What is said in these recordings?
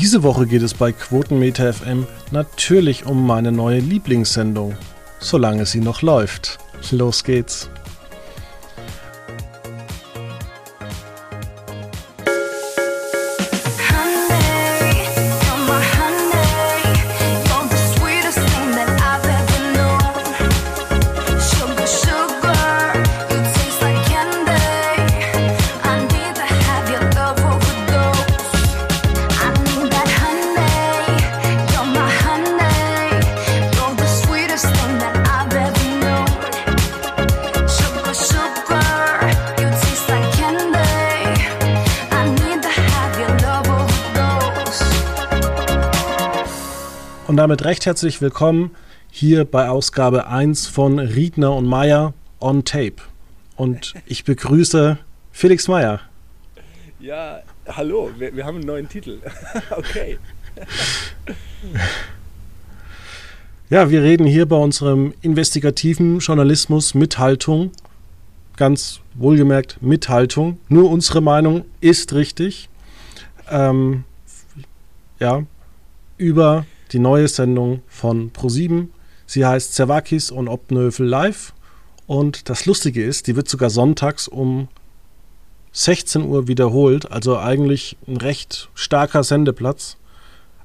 Diese Woche geht es bei Quotenmeter FM natürlich um meine neue Lieblingssendung, solange sie noch läuft. Los geht's. Damit recht herzlich willkommen hier bei Ausgabe 1 von Riedner und Meier on Tape. Und ich begrüße Felix Meier. Ja, hallo, wir, wir haben einen neuen Titel. okay. ja, wir reden hier bei unserem investigativen Journalismus Mithaltung. Ganz wohlgemerkt Mithaltung. Nur unsere Meinung ist richtig. Ähm, ja, über die neue Sendung von Pro7. Sie heißt Zerwakis und Obnövel live. Und das Lustige ist, die wird sogar sonntags um 16 Uhr wiederholt. Also eigentlich ein recht starker Sendeplatz.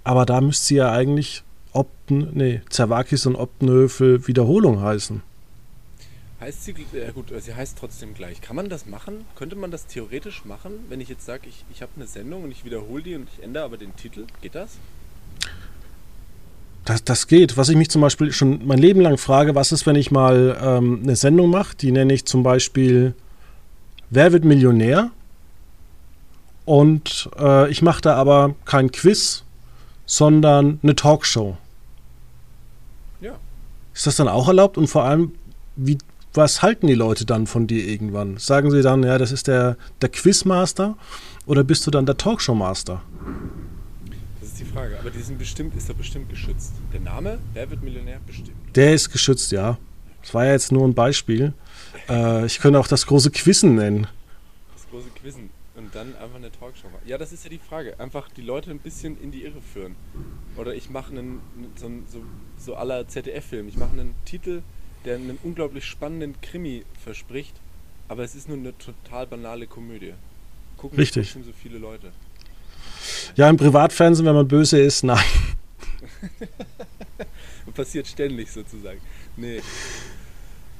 Aber da müsste sie ja eigentlich Obn, nee, Zerwakis und Obnövel Wiederholung heißen. Heißt sie, ja gut, sie heißt trotzdem gleich. Kann man das machen? Könnte man das theoretisch machen, wenn ich jetzt sage, ich, ich habe eine Sendung und ich wiederhole die und ich ändere aber den Titel? Geht das? Das, das geht. Was ich mich zum Beispiel schon mein Leben lang frage, was ist, wenn ich mal ähm, eine Sendung mache, die nenne ich zum Beispiel Wer wird Millionär? Und äh, ich mache da aber kein Quiz, sondern eine Talkshow. Ja. Ist das dann auch erlaubt? Und vor allem, wie, was halten die Leute dann von dir irgendwann? Sagen sie dann, ja, das ist der, der Quizmaster oder bist du dann der Talkshow-Master? Frage. Aber die sind bestimmt, ist doch bestimmt geschützt. Der Name, wer wird Millionär? Bestimmt. Der ist geschützt, ja. Das war ja jetzt nur ein Beispiel. Äh, ich könnte auch das große Quizzen nennen. Das große Quizzen. Und dann einfach eine Talkshow machen. Ja, das ist ja die Frage. Einfach die Leute ein bisschen in die Irre führen. Oder ich mache einen, so, so, so aller ZDF-Film. Ich mache einen Titel, der einen unglaublich spannenden Krimi verspricht. Aber es ist nur eine total banale Komödie. Gucken Richtig. so viele Leute. Ja, im Privatfernsehen, wenn man böse ist, nein. Passiert ständig sozusagen. Nee.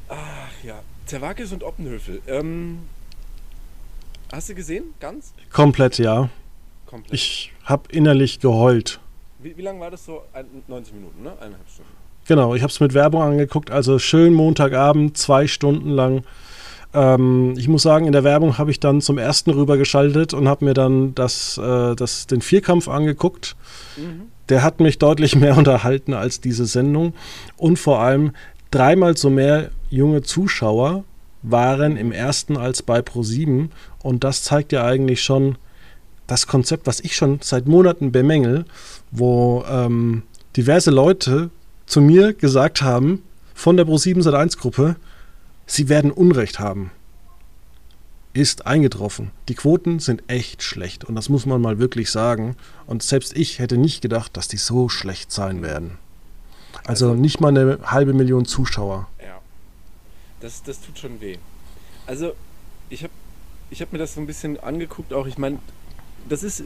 Ach ja. Zerwakis und Oppenhöfel. Ähm, hast du gesehen? Ganz? Komplett, ja. Komplett. Ich habe innerlich geheult. Wie, wie lange war das so? 90 Minuten, ne? Eineinhalb Stunden. Genau, ich habe es mit Werbung angeguckt. Also schön Montagabend, zwei Stunden lang ähm, ich muss sagen, in der Werbung habe ich dann zum ersten rübergeschaltet und habe mir dann das, äh, das, den Vierkampf angeguckt. Mhm. Der hat mich deutlich mehr unterhalten als diese Sendung. Und vor allem dreimal so mehr junge Zuschauer waren im ersten als bei Pro7. Und das zeigt ja eigentlich schon das Konzept, was ich schon seit Monaten bemängel, wo ähm, diverse Leute zu mir gesagt haben, von der Pro7 Sat1 Gruppe, Sie werden Unrecht haben. Ist eingetroffen. Die Quoten sind echt schlecht und das muss man mal wirklich sagen. Und selbst ich hätte nicht gedacht, dass die so schlecht sein werden. Also, also nicht mal eine halbe Million Zuschauer. Ja. Das, das tut schon weh. Also, ich habe ich hab mir das so ein bisschen angeguckt, auch ich meine, das ist,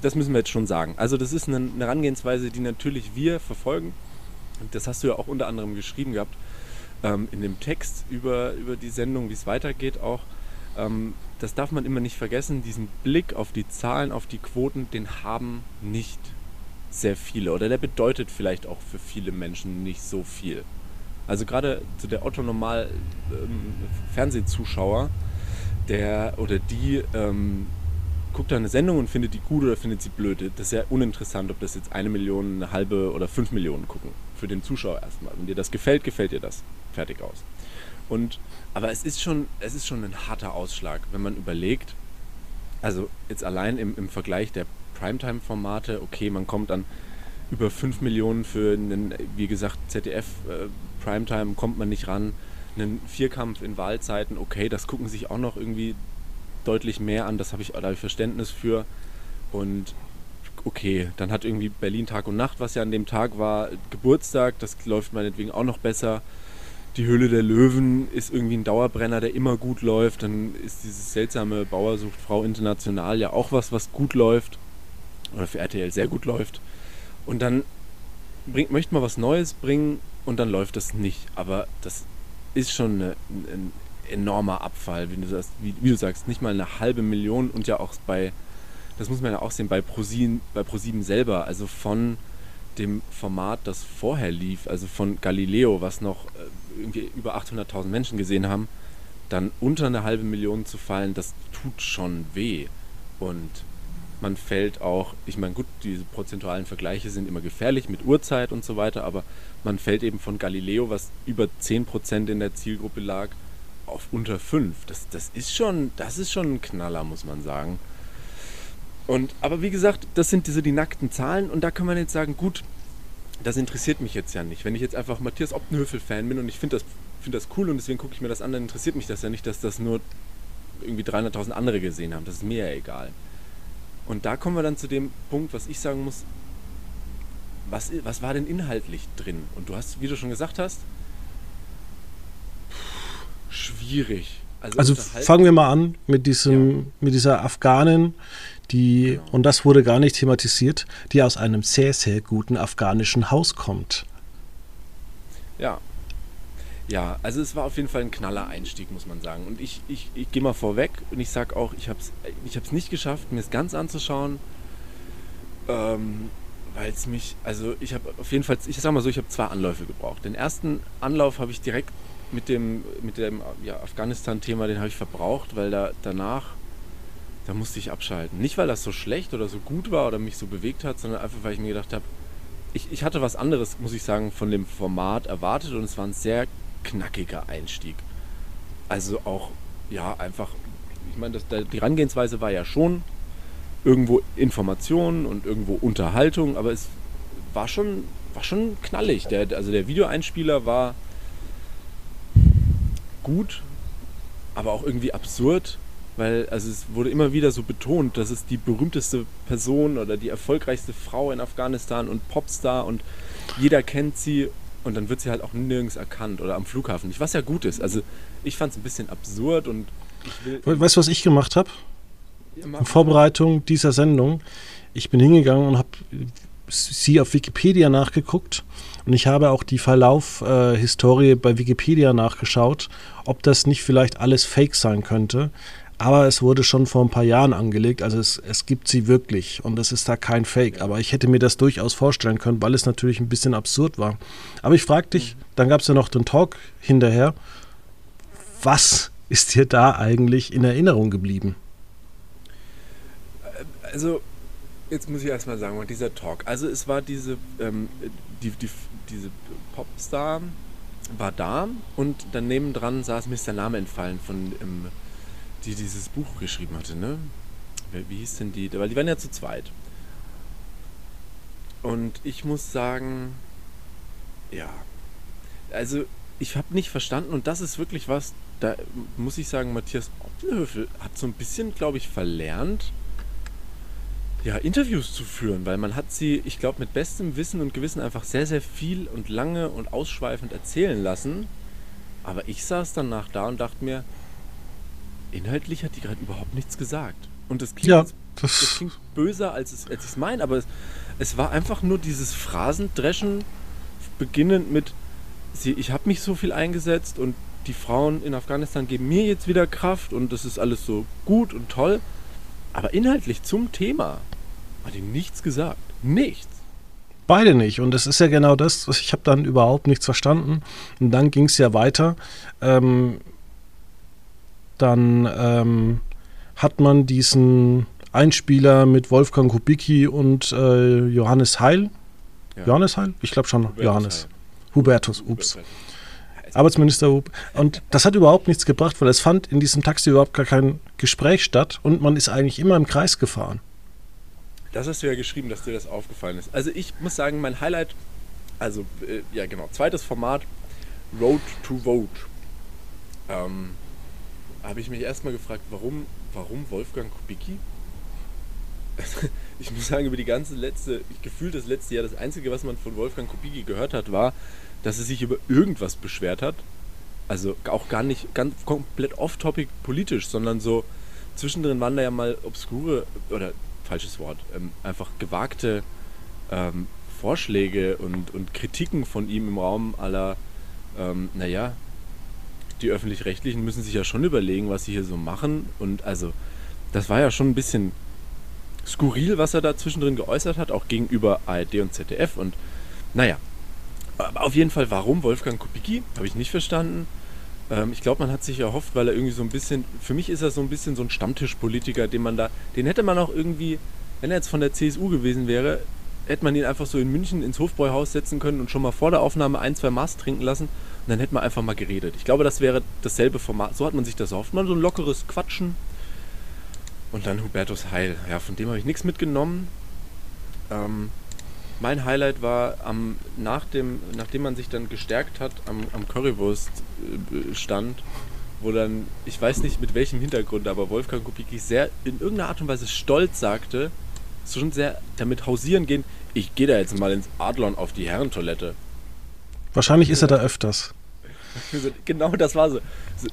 das müssen wir jetzt schon sagen. Also, das ist eine, eine Herangehensweise, die natürlich wir verfolgen. Und das hast du ja auch unter anderem geschrieben gehabt ähm, in dem Text über, über die Sendung, wie es weitergeht auch. Ähm, das darf man immer nicht vergessen, diesen Blick auf die Zahlen, auf die Quoten, den haben nicht sehr viele oder der bedeutet vielleicht auch für viele Menschen nicht so viel. Also gerade zu der Otto Normal ähm, Fernsehzuschauer, der oder die ähm, guckt da eine Sendung und findet die gut oder findet sie blöd. Das ist ja uninteressant, ob das jetzt eine Million, eine halbe oder fünf Millionen gucken. Für den Zuschauer erstmal. Wenn dir das gefällt, gefällt dir das fertig aus. Und, aber es ist schon, es ist schon ein harter Ausschlag, wenn man überlegt, also jetzt allein im, im Vergleich der Primetime-Formate, okay, man kommt dann über 5 Millionen für einen, wie gesagt, ZDF äh, Primetime kommt man nicht ran. Einen Vierkampf in Wahlzeiten, okay, das gucken sich auch noch irgendwie deutlich mehr an, das habe ich, da habe ich Verständnis für. Und okay. Dann hat irgendwie Berlin Tag und Nacht, was ja an dem Tag war, Geburtstag, das läuft meinetwegen auch noch besser. Die Höhle der Löwen ist irgendwie ein Dauerbrenner, der immer gut läuft. Dann ist dieses seltsame Bauer sucht Frau international ja auch was, was gut läuft. Oder für RTL sehr gut läuft. Und dann bringt, möchte man was Neues bringen und dann läuft das nicht. Aber das ist schon eine, ein enormer Abfall, wie du, das, wie, wie du sagst. Nicht mal eine halbe Million und ja auch bei, das muss man ja auch sehen, bei ProSieben, bei ProSieben selber. Also von dem Format, das vorher lief, also von Galileo, was noch äh, irgendwie über 800.000 Menschen gesehen haben, dann unter eine halbe Million zu fallen, das tut schon weh. Und man fällt auch, ich meine, gut, diese prozentualen Vergleiche sind immer gefährlich mit Uhrzeit und so weiter, aber man fällt eben von Galileo, was über 10% in der Zielgruppe lag, auf unter 5. Das, das, ist schon, das ist schon ein Knaller, muss man sagen. Und, aber wie gesagt, das sind diese die nackten Zahlen und da kann man jetzt sagen, gut, das interessiert mich jetzt ja nicht. Wenn ich jetzt einfach Matthias Optenhöfel-Fan bin und ich finde das, find das cool und deswegen gucke ich mir das an, dann interessiert mich das ja nicht, dass das nur irgendwie 300.000 andere gesehen haben. Das ist mir ja egal. Und da kommen wir dann zu dem Punkt, was ich sagen muss, was, was war denn inhaltlich drin? Und du hast, wie du schon gesagt hast, schwierig. Also, also fangen wir mal an mit diesem, ja. mit dieser Afghanin, die, und das wurde gar nicht thematisiert, die aus einem sehr, sehr guten afghanischen Haus kommt. Ja. Ja, also es war auf jeden Fall ein knaller Einstieg, muss man sagen. Und ich, ich, ich gehe mal vorweg und ich sage auch, ich habe es ich hab's nicht geschafft, mir es ganz anzuschauen, ähm, weil es mich, also ich habe auf jeden Fall, ich sag mal so, ich habe zwei Anläufe gebraucht. Den ersten Anlauf habe ich direkt mit dem, mit dem ja, Afghanistan-Thema, den habe ich verbraucht, weil da danach da musste ich abschalten. Nicht, weil das so schlecht oder so gut war oder mich so bewegt hat, sondern einfach, weil ich mir gedacht habe, ich, ich hatte was anderes, muss ich sagen, von dem Format erwartet und es war ein sehr knackiger Einstieg. Also auch, ja, einfach, ich meine, das, die Herangehensweise war ja schon irgendwo Information und irgendwo Unterhaltung, aber es war schon, war schon knallig. Der, also der Videoeinspieler war gut, aber auch irgendwie absurd weil also es wurde immer wieder so betont, dass es die berühmteste Person oder die erfolgreichste Frau in Afghanistan und Popstar und jeder kennt sie und dann wird sie halt auch nirgends erkannt oder am Flughafen nicht, was ja gut ist. Also ich fand es ein bisschen absurd und ich will. Weißt du, was ich gemacht habe? In Vorbereitung dieser Sendung. Ich bin hingegangen und habe sie auf Wikipedia nachgeguckt und ich habe auch die Verlauf-Historie äh, bei Wikipedia nachgeschaut, ob das nicht vielleicht alles Fake sein könnte. Aber es wurde schon vor ein paar Jahren angelegt, also es, es gibt sie wirklich und es ist da kein Fake. Aber ich hätte mir das durchaus vorstellen können, weil es natürlich ein bisschen absurd war. Aber ich frage dich, mhm. dann gab es ja noch den Talk hinterher. Was ist dir da eigentlich in Erinnerung geblieben? Also, jetzt muss ich erstmal sagen, dieser Talk. Also, es war diese, ähm, die, die, diese Popstar war da und daneben dran saß mir ist der Name entfallen von. Ähm, die dieses Buch geschrieben hatte, ne? Wie hieß denn die? Weil die waren ja zu zweit. Und ich muss sagen, ja, also ich habe nicht verstanden und das ist wirklich was, da muss ich sagen, Matthias Optenhöfel hat so ein bisschen, glaube ich, verlernt, ja, Interviews zu führen, weil man hat sie, ich glaube, mit bestem Wissen und Gewissen einfach sehr, sehr viel und lange und ausschweifend erzählen lassen. Aber ich saß danach da und dachte mir, inhaltlich hat die gerade überhaupt nichts gesagt. Und das klingt, ja, das, das klingt böser, als, es, als ich es meine, aber es, es war einfach nur dieses Phrasendreschen, beginnend mit, sie, ich habe mich so viel eingesetzt und die Frauen in Afghanistan geben mir jetzt wieder Kraft und das ist alles so gut und toll. Aber inhaltlich zum Thema hat ihm nichts gesagt. Nichts. Beide nicht. Und das ist ja genau das. Ich habe dann überhaupt nichts verstanden. Und dann ging es ja weiter. Ähm, dann ähm, hat man diesen Einspieler mit Wolfgang Kubicki und äh, Johannes Heil. Ja. Johannes Heil? Ich glaube schon, Hubertus Johannes. Heil. Hubertus, ups. Arbeitsminister Hub. Und das hat überhaupt nichts gebracht, weil es fand in diesem Taxi überhaupt gar kein Gespräch statt und man ist eigentlich immer im Kreis gefahren. Das hast du ja geschrieben, dass dir das aufgefallen ist. Also ich muss sagen, mein Highlight, also äh, ja genau, zweites Format, Road to Vote. Ähm, habe ich mich erstmal gefragt, warum, warum Wolfgang Kubicki? ich muss sagen, über die ganze letzte, gefühlt das letzte Jahr, das Einzige, was man von Wolfgang Kubicki gehört hat, war, dass er sich über irgendwas beschwert hat. Also auch gar nicht ganz komplett off-topic politisch, sondern so zwischendrin waren da ja mal obskure, oder falsches Wort, ähm, einfach gewagte ähm, Vorschläge und, und Kritiken von ihm im Raum aller, ähm, naja, die öffentlich-rechtlichen müssen sich ja schon überlegen, was sie hier so machen. Und also, das war ja schon ein bisschen skurril, was er da zwischendrin geäußert hat, auch gegenüber ARD und ZDF. Und naja, aber auf jeden Fall, warum Wolfgang Kubicki? Habe ich nicht verstanden. Ähm, ich glaube, man hat sich erhofft, weil er irgendwie so ein bisschen, für mich ist er so ein bisschen so ein Stammtischpolitiker, den man da, den hätte man auch irgendwie, wenn er jetzt von der CSU gewesen wäre, hätte man ihn einfach so in München ins Hofbräuhaus setzen können und schon mal vor der Aufnahme ein, zwei Maß trinken lassen und dann hätte man einfach mal geredet. Ich glaube, das wäre dasselbe Format. So hat man sich das erhofft. Mal so ein lockeres Quatschen. Und dann Hubertus Heil. Ja, von dem habe ich nichts mitgenommen. Ähm, mein Highlight war am, nach dem, nachdem man sich dann gestärkt hat am, am Currywurst-Stand, äh, wo dann, ich weiß nicht mit welchem Hintergrund, aber Wolfgang Kubicki sehr in irgendeiner Art und Weise stolz sagte, schon sehr damit hausieren gehen, ich gehe da jetzt mal ins Adlon auf die Herrentoilette. Wahrscheinlich ist er da öfters. Genau das war so.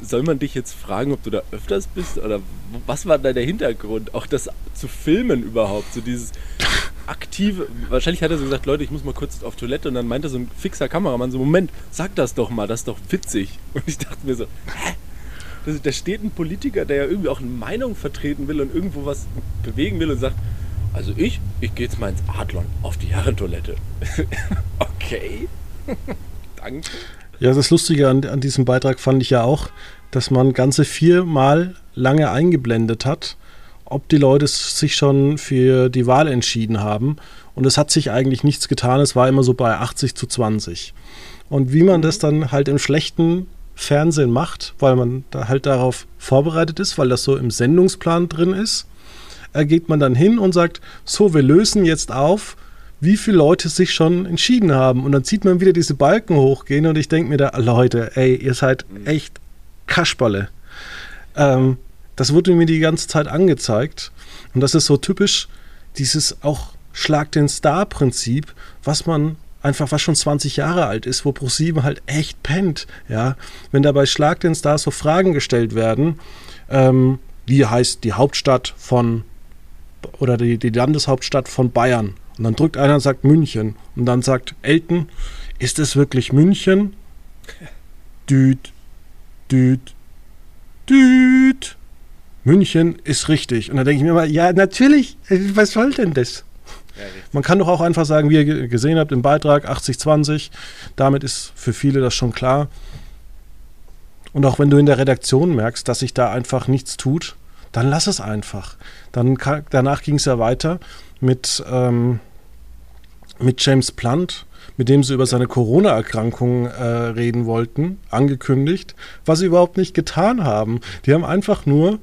Soll man dich jetzt fragen, ob du da öfters bist? Oder was war da der Hintergrund? Auch das zu filmen überhaupt, so dieses aktive. Wahrscheinlich hat er so gesagt, Leute, ich muss mal kurz auf Toilette. Und dann meinte so ein fixer Kameramann so, Moment, sag das doch mal, das ist doch witzig. Und ich dachte mir so, hä? Da steht ein Politiker, der ja irgendwie auch eine Meinung vertreten will und irgendwo was bewegen will und sagt, also ich, ich gehe jetzt mal ins Adlon auf die Herrentoilette. okay. Danke. Ja, das Lustige an, an diesem Beitrag fand ich ja auch, dass man ganze viermal lange eingeblendet hat, ob die Leute sich schon für die Wahl entschieden haben. Und es hat sich eigentlich nichts getan. Es war immer so bei 80 zu 20. Und wie man das dann halt im schlechten Fernsehen macht, weil man da halt darauf vorbereitet ist, weil das so im Sendungsplan drin ist, geht man dann hin und sagt, so, wir lösen jetzt auf, wie viele Leute sich schon entschieden haben. Und dann sieht man wieder diese Balken hochgehen und ich denke mir da, Leute, ey, ihr seid echt Kaschballe. Ähm, das wurde mir die ganze Zeit angezeigt. Und das ist so typisch dieses auch Schlag den Star-Prinzip, was man einfach, was schon 20 Jahre alt ist, wo ProSieben halt echt pennt. Ja? Wenn da bei Schlag den Star so Fragen gestellt werden, ähm, wie heißt die Hauptstadt von oder die, die Landeshauptstadt von Bayern. Und dann drückt einer und sagt München. Und dann sagt Elton, ist es wirklich München? Düt, düt, düt. München ist richtig. Und dann denke ich mir mal, ja, natürlich, was soll denn das? Ja, Man kann doch auch einfach sagen, wie ihr gesehen habt im Beitrag 80-20, damit ist für viele das schon klar. Und auch wenn du in der Redaktion merkst, dass sich da einfach nichts tut, dann lass es einfach. Dann danach ging es ja weiter mit, ähm, mit James Plant, mit dem sie über seine Corona-Erkrankung äh, reden wollten, angekündigt, was sie überhaupt nicht getan haben. Die haben einfach nur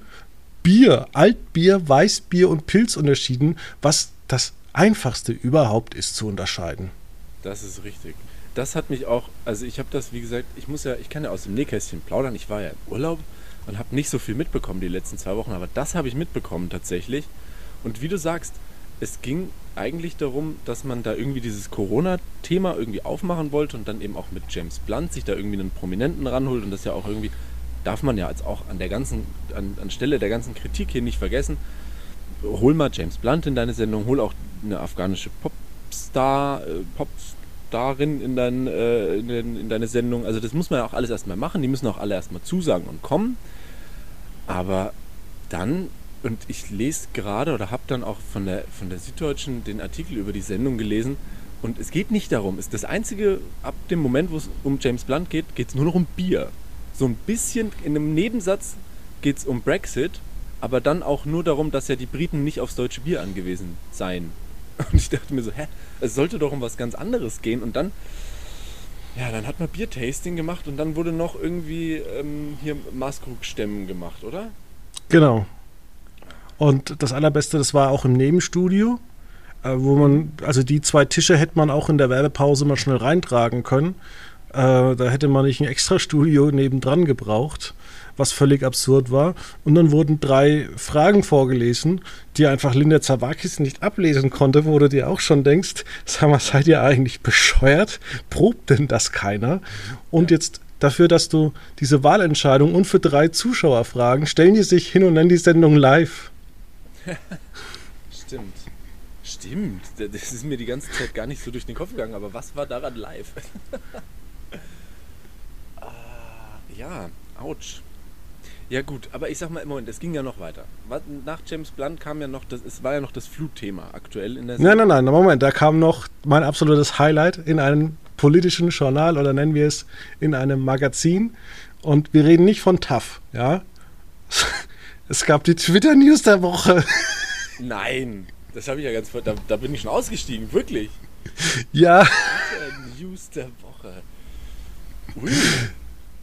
Bier, Altbier, Weißbier und Pilz unterschieden, was das einfachste überhaupt ist zu unterscheiden. Das ist richtig. Das hat mich auch, also ich habe das, wie gesagt, ich muss ja, ich kann ja aus dem Nähkästchen plaudern. Ich war ja im Urlaub und habe nicht so viel mitbekommen die letzten zwei Wochen, aber das habe ich mitbekommen tatsächlich. Und wie du sagst, es ging eigentlich darum, dass man da irgendwie dieses Corona-Thema irgendwie aufmachen wollte und dann eben auch mit James Blunt sich da irgendwie einen Prominenten ranholt und das ja auch irgendwie, darf man ja jetzt auch an der ganzen, an, an Stelle der ganzen Kritik hier nicht vergessen. Hol mal James Blunt in deine Sendung, hol auch eine afghanische Popstar, äh, Popstarin in, dein, äh, in, in deine Sendung. Also das muss man ja auch alles erstmal machen, die müssen auch alle erstmal zusagen und kommen. Aber dann, und ich lese gerade oder habe dann auch von der, von der Süddeutschen den Artikel über die Sendung gelesen, und es geht nicht darum, ist das einzige, ab dem Moment, wo es um James Blunt geht, geht es nur noch um Bier. So ein bisschen in einem Nebensatz geht es um Brexit, aber dann auch nur darum, dass ja die Briten nicht aufs deutsche Bier angewiesen seien. Und ich dachte mir so, hä, es sollte doch um was ganz anderes gehen. Und dann ja, dann hat man Biertasting gemacht und dann wurde noch irgendwie ähm, hier Maßkrug-Stemmen gemacht, oder? Genau. Und das Allerbeste, das war auch im Nebenstudio, äh, wo man, also die zwei Tische hätte man auch in der Werbepause mal schnell reintragen können. Äh, da hätte man nicht ein Extra-Studio nebendran gebraucht, was völlig absurd war. Und dann wurden drei Fragen vorgelesen, die einfach Linda Zawakis nicht ablesen konnte, wo du dir auch schon denkst, sag mal, seid ihr eigentlich bescheuert? Probt denn das keiner? Und jetzt dafür, dass du diese Wahlentscheidung und für drei Zuschauerfragen stellen die sich hin und nennen die Sendung live. Stimmt. Stimmt. Das ist mir die ganze Zeit gar nicht so durch den Kopf gegangen, aber was war daran live? ja, ouch. Ja gut, aber ich sag mal im Moment, es ging ja noch weiter. Nach James Blunt kam ja noch, das, es war ja noch das Flutthema aktuell in der Nein, nein, nein, Moment, da kam noch mein absolutes Highlight in einem politischen Journal oder nennen wir es in einem Magazin. Und wir reden nicht von TAF, ja. Es gab die Twitter-News der Woche. Nein, das habe ich ja ganz da, da bin ich schon ausgestiegen, wirklich. Ja. Twitter-News der Woche. Ui.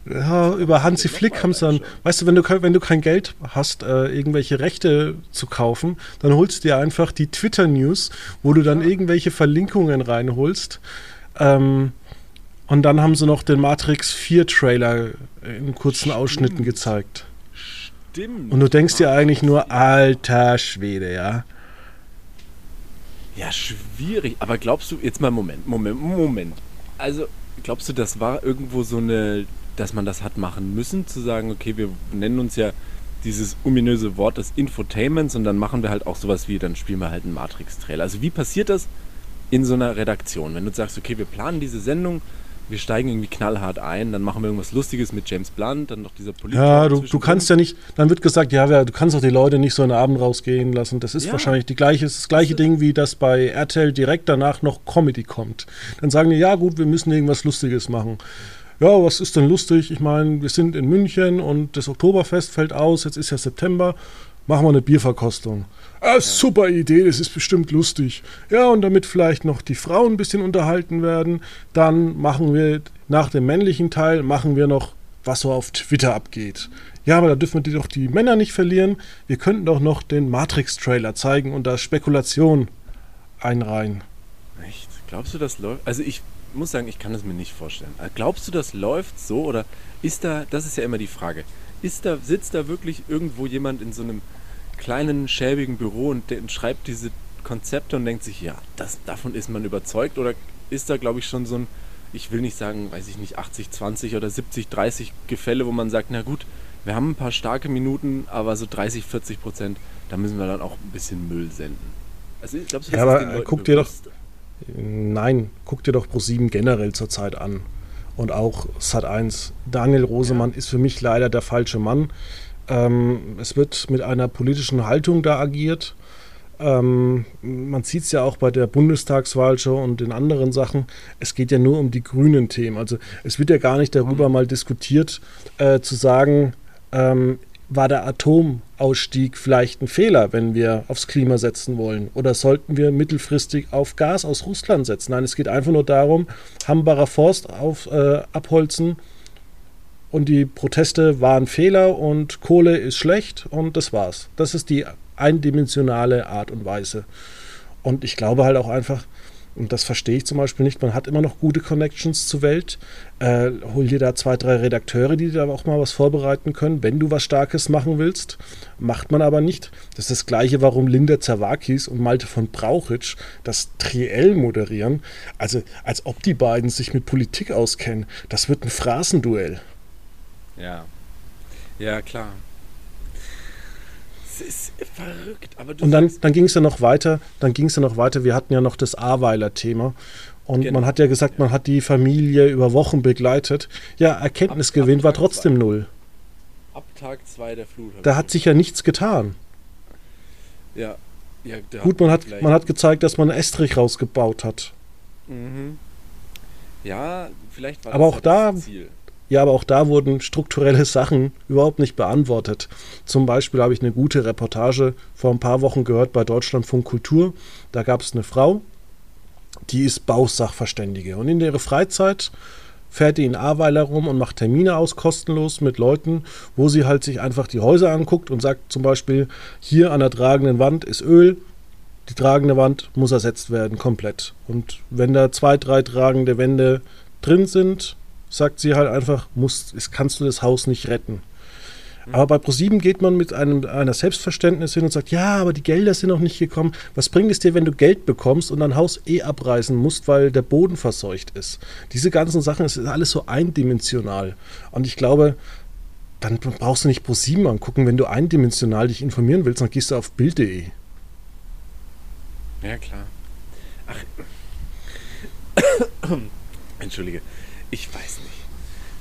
Ja, über Hansi Flick haben sie dann, weißt du, wenn du, wenn du kein Geld hast, äh, irgendwelche Rechte zu kaufen, dann holst du dir einfach die Twitter-News, wo du dann ja. irgendwelche Verlinkungen reinholst. Ähm, und dann haben sie noch den Matrix 4 Trailer in kurzen Stimmt. Ausschnitten gezeigt. Stimmt. Und du denkst dir eigentlich nur, alter Schwede, ja. Ja, schwierig. Aber glaubst du, jetzt mal Moment, Moment, Moment. Also, glaubst du, das war irgendwo so eine dass man das hat machen müssen, zu sagen, okay, wir nennen uns ja dieses ominöse Wort des Infotainments und dann machen wir halt auch sowas wie, dann spielen wir halt einen Matrix-Trailer. Also wie passiert das in so einer Redaktion? Wenn du sagst, okay, wir planen diese Sendung, wir steigen irgendwie knallhart ein, dann machen wir irgendwas Lustiges mit James Blunt, dann noch dieser Politiker. Ja, du, du kannst ja nicht, dann wird gesagt, ja, du kannst auch die Leute nicht so einen Abend rausgehen lassen. Das ist ja. wahrscheinlich die gleiche, das gleiche Ding, wie das bei RTL direkt danach noch Comedy kommt. Dann sagen die, ja gut, wir müssen irgendwas Lustiges machen ja, was ist denn lustig? Ich meine, wir sind in München und das Oktoberfest fällt aus, jetzt ist ja September, machen wir eine Bierverkostung. Ah, super Idee, das ist bestimmt lustig. Ja, und damit vielleicht noch die Frauen ein bisschen unterhalten werden, dann machen wir nach dem männlichen Teil, machen wir noch, was so auf Twitter abgeht. Ja, aber da dürfen wir doch die Männer nicht verlieren. Wir könnten doch noch den Matrix-Trailer zeigen und da Spekulation einreihen. Echt? Glaubst du, das läuft? Also ich muss sagen, ich kann es mir nicht vorstellen. Äh, glaubst du, das läuft so oder ist da, das ist ja immer die Frage, ist da, sitzt da wirklich irgendwo jemand in so einem kleinen, schäbigen Büro und, und schreibt diese Konzepte und denkt sich, ja, das, davon ist man überzeugt oder ist da, glaube ich, schon so ein, ich will nicht sagen, weiß ich nicht, 80, 20 oder 70, 30 Gefälle, wo man sagt, na gut, wir haben ein paar starke Minuten, aber so 30, 40 Prozent, da müssen wir dann auch ein bisschen Müll senden. Also, glaubst du, das ja, aber guck dir doch, Nein, guck dir doch Pro7 generell zurzeit an. Und auch Sat1. Daniel Rosemann ja. ist für mich leider der falsche Mann. Ähm, es wird mit einer politischen Haltung da agiert. Ähm, man sieht es ja auch bei der Bundestagswahlshow und den anderen Sachen. Es geht ja nur um die grünen Themen. Also es wird ja gar nicht darüber mhm. mal diskutiert, äh, zu sagen, ähm, war der Atomausstieg vielleicht ein Fehler, wenn wir aufs Klima setzen wollen? Oder sollten wir mittelfristig auf Gas aus Russland setzen? Nein, es geht einfach nur darum, Hambacher Forst auf, äh, abholzen und die Proteste waren Fehler und Kohle ist schlecht und das war's. Das ist die eindimensionale Art und Weise. Und ich glaube halt auch einfach, und das verstehe ich zum Beispiel nicht. Man hat immer noch gute Connections zur Welt. Äh, hol dir da zwei, drei Redakteure, die da auch mal was vorbereiten können, wenn du was Starkes machen willst. Macht man aber nicht. Das ist das Gleiche, warum Linda Zawakis und Malte von Brauchitsch das Triell moderieren. Also, als ob die beiden sich mit Politik auskennen. Das wird ein Phrasenduell. Ja. Ja, klar ist verrückt. und dann, dann ging es ja noch weiter. Dann ging es ja noch weiter. Wir hatten ja noch das Aweiler-Thema. Und genau. man hat ja gesagt, man hat die Familie über Wochen begleitet. Ja, Erkenntnisgewinn ab, ab war trotzdem zwei. null. Ab Tag 2 der Flut. Da hat sich ja nichts getan. Ja. ja Gut, man hat, man hat gezeigt, dass man Estrich rausgebaut hat. Mhm. Ja, vielleicht war Aber das auch da, Ziel. Ja, aber auch da wurden strukturelle Sachen überhaupt nicht beantwortet. Zum Beispiel habe ich eine gute Reportage vor ein paar Wochen gehört bei Deutschlandfunk Kultur. Da gab es eine Frau, die ist Bausachverständige. Und in ihrer Freizeit fährt die in Ahrweiler rum und macht Termine aus, kostenlos mit Leuten, wo sie halt sich einfach die Häuser anguckt und sagt zum Beispiel, hier an der tragenden Wand ist Öl, die tragende Wand muss ersetzt werden, komplett. Und wenn da zwei, drei tragende Wände drin sind, sagt sie halt einfach, musst, kannst du das Haus nicht retten. Aber bei ProSieben geht man mit einem einer Selbstverständnis hin und sagt, ja, aber die Gelder sind noch nicht gekommen. Was bringt es dir, wenn du Geld bekommst und dein Haus eh abreißen musst, weil der Boden verseucht ist? Diese ganzen Sachen, es ist alles so eindimensional. Und ich glaube, dann brauchst du nicht ProSieben angucken. Wenn du eindimensional dich informieren willst, dann gehst du auf Bild.de. Ja, klar. Ach. Entschuldige. Ich weiß nicht.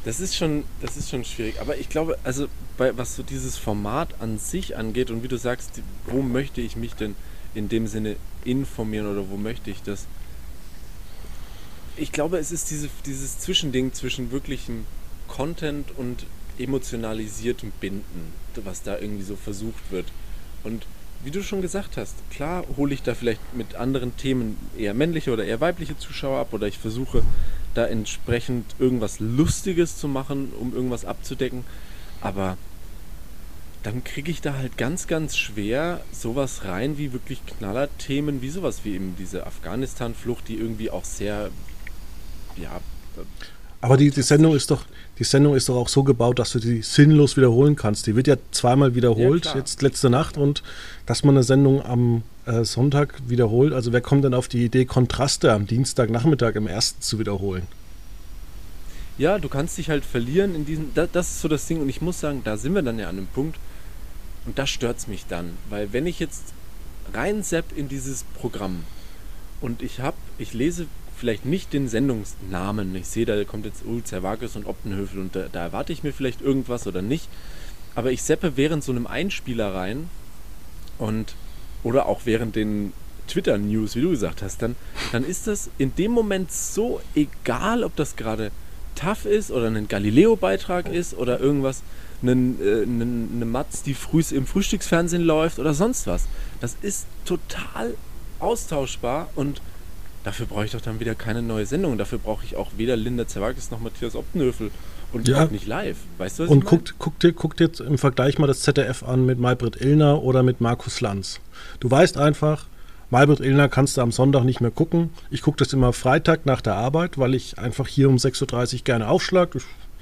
Das ist schon, das ist schon schwierig. Aber ich glaube, also bei, was so dieses Format an sich angeht und wie du sagst, wo möchte ich mich denn in dem Sinne informieren oder wo möchte ich das? Ich glaube, es ist diese, dieses Zwischending zwischen wirklichem Content und emotionalisiertem Binden, was da irgendwie so versucht wird. Und wie du schon gesagt hast, klar hole ich da vielleicht mit anderen Themen eher männliche oder eher weibliche Zuschauer ab oder ich versuche da entsprechend irgendwas Lustiges zu machen, um irgendwas abzudecken. Aber dann kriege ich da halt ganz, ganz schwer sowas rein wie wirklich Knallerthemen, wie sowas wie eben diese Afghanistan-Flucht, die irgendwie auch sehr, ja. Aber die, die Sendung ist doch, die Sendung ist doch auch so gebaut, dass du die sinnlos wiederholen kannst. Die wird ja zweimal wiederholt, ja, jetzt letzte Nacht und dass man eine Sendung am äh, Sonntag wiederholt. Also wer kommt denn auf die Idee, Kontraste am Dienstagnachmittag im ersten zu wiederholen? Ja, du kannst dich halt verlieren in diesem. Das, das ist so das Ding und ich muss sagen, da sind wir dann ja an einem Punkt und da stört es mich dann. Weil wenn ich jetzt rein sepp in dieses Programm und ich habe, ich lese vielleicht nicht den Sendungsnamen. Ich sehe, da kommt jetzt Ul Zervakis und Optenhöfel und da, da, erwarte ich mir vielleicht irgendwas oder nicht. Aber ich seppe während so einem Einspieler rein und oder auch während den Twitter-News, wie du gesagt hast, dann, dann ist das in dem Moment so egal, ob das gerade tough ist oder ein Galileo-Beitrag ist oder irgendwas, eine, äh, eine, eine Matz, die früh im Frühstücksfernsehen läuft oder sonst was. Das ist total austauschbar und dafür brauche ich doch dann wieder keine neue Sendung. Dafür brauche ich auch weder Linda Zerwakis noch Matthias Optenhöfel und ja. nicht live. Weißt du, Und guckt, guck, dir, guck dir im Vergleich mal das ZDF an mit Maybrit Illner oder mit Markus Lanz. Du weißt einfach, Maybrit Illner kannst du am Sonntag nicht mehr gucken. Ich gucke das immer Freitag nach der Arbeit, weil ich einfach hier um 6.30 Uhr gerne aufschlag.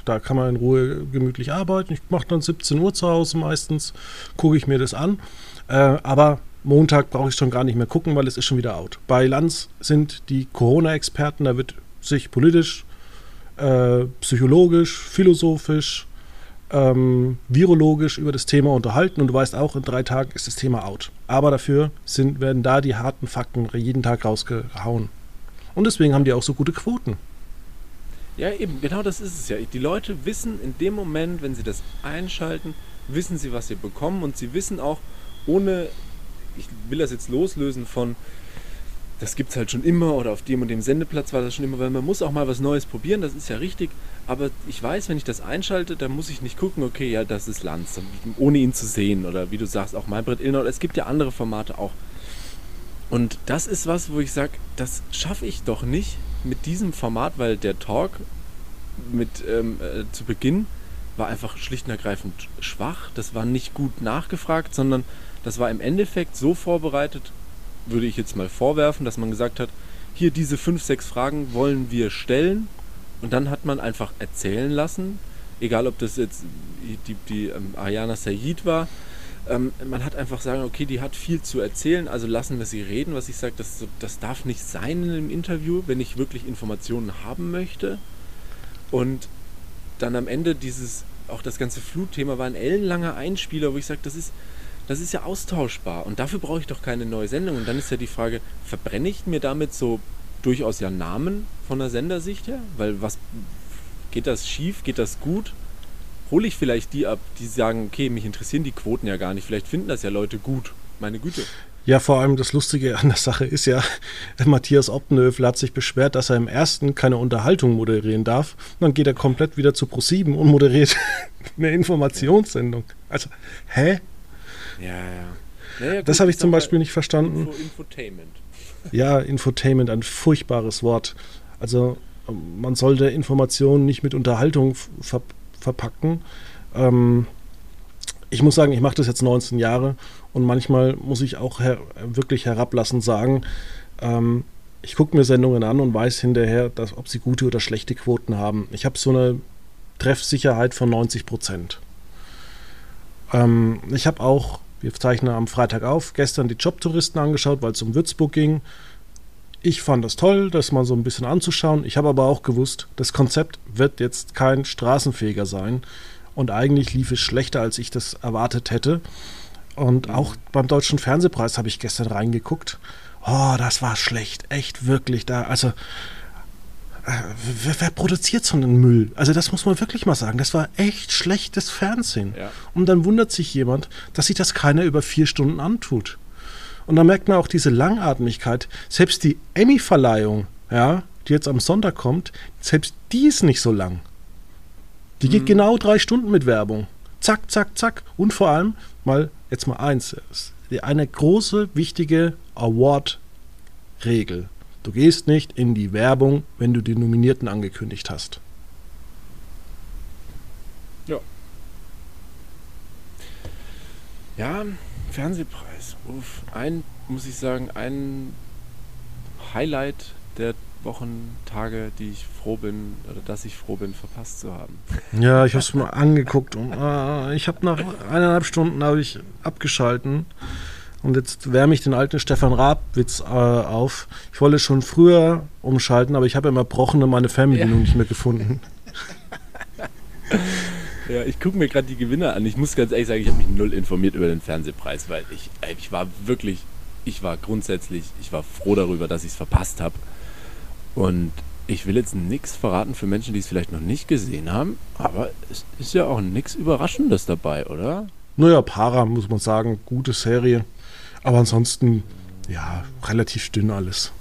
Da kann man in Ruhe gemütlich arbeiten. Ich mache dann 17 Uhr zu Hause meistens, gucke ich mir das an. Äh, aber Montag brauche ich schon gar nicht mehr gucken, weil es ist schon wieder out. Bei Lanz sind die Corona-Experten, da wird sich politisch, äh, psychologisch, philosophisch, ähm, virologisch über das Thema unterhalten und du weißt auch, in drei Tagen ist das Thema out. Aber dafür sind, werden da die harten Fakten jeden Tag rausgehauen. Und deswegen haben die auch so gute Quoten. Ja, eben, genau das ist es ja. Die Leute wissen in dem Moment, wenn sie das einschalten, wissen sie, was sie bekommen und sie wissen auch, ohne, ich will das jetzt loslösen von, das gibt es halt schon immer oder auf dem und dem Sendeplatz war das schon immer, weil man muss auch mal was Neues probieren, das ist ja richtig. Aber ich weiß, wenn ich das einschalte, dann muss ich nicht gucken, okay, ja, das ist Lanz, ohne ihn zu sehen. Oder wie du sagst, auch Malbret Illner. Es gibt ja andere Formate auch. Und das ist was, wo ich sage, das schaffe ich doch nicht mit diesem Format, weil der Talk mit ähm, äh, zu Beginn war einfach schlicht und ergreifend schwach. Das war nicht gut nachgefragt, sondern das war im Endeffekt so vorbereitet, würde ich jetzt mal vorwerfen, dass man gesagt hat, hier diese fünf, sechs Fragen wollen wir stellen. Und dann hat man einfach erzählen lassen, egal ob das jetzt die, die ähm, Ayana Sayid war, ähm, man hat einfach sagen, okay, die hat viel zu erzählen, also lassen wir sie reden, was ich sage, das, das darf nicht sein in einem Interview, wenn ich wirklich Informationen haben möchte. Und dann am Ende dieses, auch das ganze Flutthema war ein ellenlanger Einspieler, wo ich sage, das ist, das ist ja austauschbar und dafür brauche ich doch keine neue Sendung. Und dann ist ja die Frage, verbrenne ich mir damit so durchaus ja Namen von der Sendersicht her? Weil was geht das schief, geht das gut? Hole ich vielleicht die ab, die sagen, okay, mich interessieren die Quoten ja gar nicht, vielleicht finden das ja Leute gut. Meine Güte. Ja, vor allem das Lustige an der Sache ist ja, Matthias Optenhöfel hat sich beschwert, dass er im ersten keine Unterhaltung moderieren darf. Und dann geht er komplett wieder zu Pro7 und moderiert eine Informationssendung. Also, hä? Ja, ja. Gut, das habe ich zum Beispiel nicht verstanden. Info Infotainment. Ja, Infotainment, ein furchtbares Wort. Also man sollte Informationen nicht mit Unterhaltung ver verpacken. Ähm, ich muss sagen, ich mache das jetzt 19 Jahre und manchmal muss ich auch her wirklich herablassend sagen, ähm, ich gucke mir Sendungen an und weiß hinterher, dass, ob sie gute oder schlechte Quoten haben. Ich habe so eine Treffsicherheit von 90 Prozent. Ähm, ich habe auch, wir zeichnen am Freitag auf, gestern die Jobtouristen angeschaut, weil es um Würzburg ging. Ich fand das toll, das mal so ein bisschen anzuschauen. Ich habe aber auch gewusst, das Konzept wird jetzt kein straßenfähiger sein. Und eigentlich lief es schlechter, als ich das erwartet hätte. Und mhm. auch beim Deutschen Fernsehpreis habe ich gestern reingeguckt. Oh, das war schlecht. Echt, wirklich. Da, also, wer, wer, produziert so einen Müll? Also, das muss man wirklich mal sagen. Das war echt schlechtes Fernsehen. Ja. Und dann wundert sich jemand, dass sich das keiner über vier Stunden antut. Und da merkt man auch diese Langatmigkeit. Selbst die Emmy-Verleihung, ja, die jetzt am Sonntag kommt, selbst die ist nicht so lang. Die geht mhm. genau drei Stunden mit Werbung. Zack, zack, zack. Und vor allem, mal, jetzt mal eins, eine große, wichtige Award-Regel. Du gehst nicht in die Werbung, wenn du die Nominierten angekündigt hast. Ja. Ja, Fernsehpreis. Uff, ein, muss ich sagen, ein Highlight der Wochentage, die ich froh bin, oder dass ich froh bin, verpasst zu haben. Ja, ich habe es mal angeguckt und äh, ich habe nach eineinhalb Stunden habe ich abgeschalten und jetzt wärme ich den alten Stefan Raab-Witz äh, auf. Ich wollte schon früher umschalten, aber ich habe immer Brochen und meine Fernbedienung ja. nicht mehr gefunden. Ja, ich gucke mir gerade die Gewinner an. Ich muss ganz ehrlich sagen, ich habe mich null informiert über den Fernsehpreis, weil ich, ich war wirklich, ich war grundsätzlich, ich war froh darüber, dass ich es verpasst habe. Und ich will jetzt nichts verraten für Menschen, die es vielleicht noch nicht gesehen haben, aber es ist ja auch nichts Überraschendes dabei, oder? Naja, Para, muss man sagen, gute Serie. Aber ansonsten, ja, relativ dünn alles.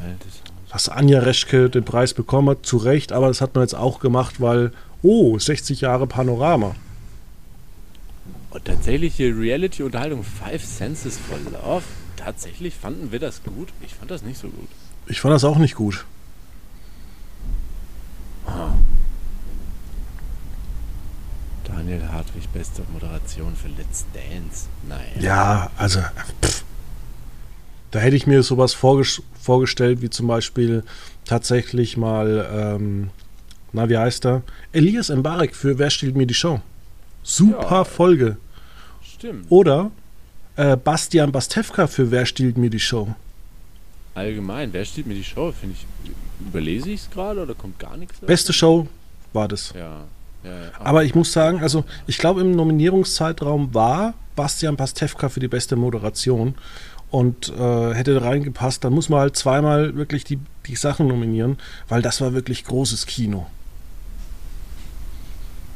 Altes dass Anja Reschke den Preis bekommen hat, zu Recht, aber das hat man jetzt auch gemacht, weil Oh, 60 Jahre Panorama. Und tatsächliche Reality-Unterhaltung Five Senses for Love. Tatsächlich fanden wir das gut? Ich fand das nicht so gut. Ich fand das auch nicht gut. Oh. Daniel Hartwig, beste Moderation für Let's Dance. Nein. Ja, also. Pff. Da hätte ich mir sowas vorgestellt, wie zum Beispiel tatsächlich mal ähm, na, wie heißt er? Elias Mbarek für Wer stiehlt mir die Show? Super ja, Folge. Stimmt. Oder äh, Bastian Bastewka für Wer stiehlt mir die Show? Allgemein, Wer stiehlt mir die Show? Finde ich, überlese ich es gerade oder kommt gar nichts? Beste Show war das. Ja. Ja, ja. Aber ich muss sagen, also ich glaube im Nominierungszeitraum war Bastian Pastewka für die beste Moderation und äh, hätte reingepasst, dann muss man halt zweimal wirklich die, die Sachen nominieren, weil das war wirklich großes Kino.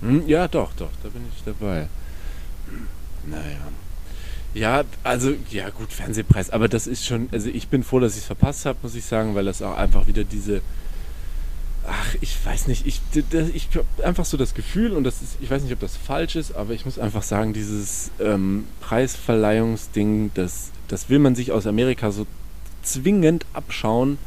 Hm, ja, doch, doch, da bin ich dabei. Naja. Ja, also, ja gut, Fernsehpreis, aber das ist schon, also ich bin froh, dass ich es verpasst habe, muss ich sagen, weil das auch einfach wieder diese, ach, ich weiß nicht, ich, ich habe einfach so das Gefühl, und das ist, ich weiß nicht, ob das falsch ist, aber ich muss einfach sagen, dieses ähm, Preisverleihungsding, das, das will man sich aus Amerika so zwingend abschauen,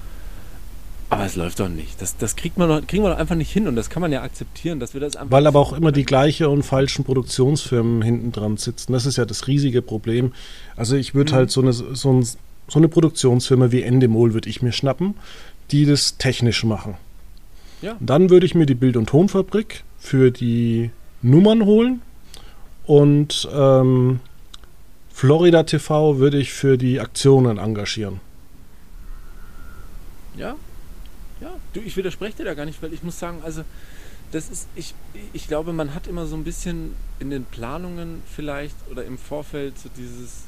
aber es läuft doch nicht. Das, das kriegt man doch, kriegen wir doch einfach nicht hin und das kann man ja akzeptieren, dass wir das einfach. Weil aber auch immer die gleiche und falschen Produktionsfirmen hinten dran sitzen. Das ist ja das riesige Problem. Also ich würde mhm. halt so eine, so, ein, so eine Produktionsfirma wie Endemol würde ich mir schnappen, die das technisch machen. Ja. Dann würde ich mir die Bild- und Tonfabrik für die Nummern holen und ähm, Florida TV würde ich für die Aktionen engagieren. Ja, ja, du, ich widerspreche dir da gar nicht, weil ich muss sagen, also das ist, ich, ich glaube, man hat immer so ein bisschen in den Planungen vielleicht oder im Vorfeld so dieses,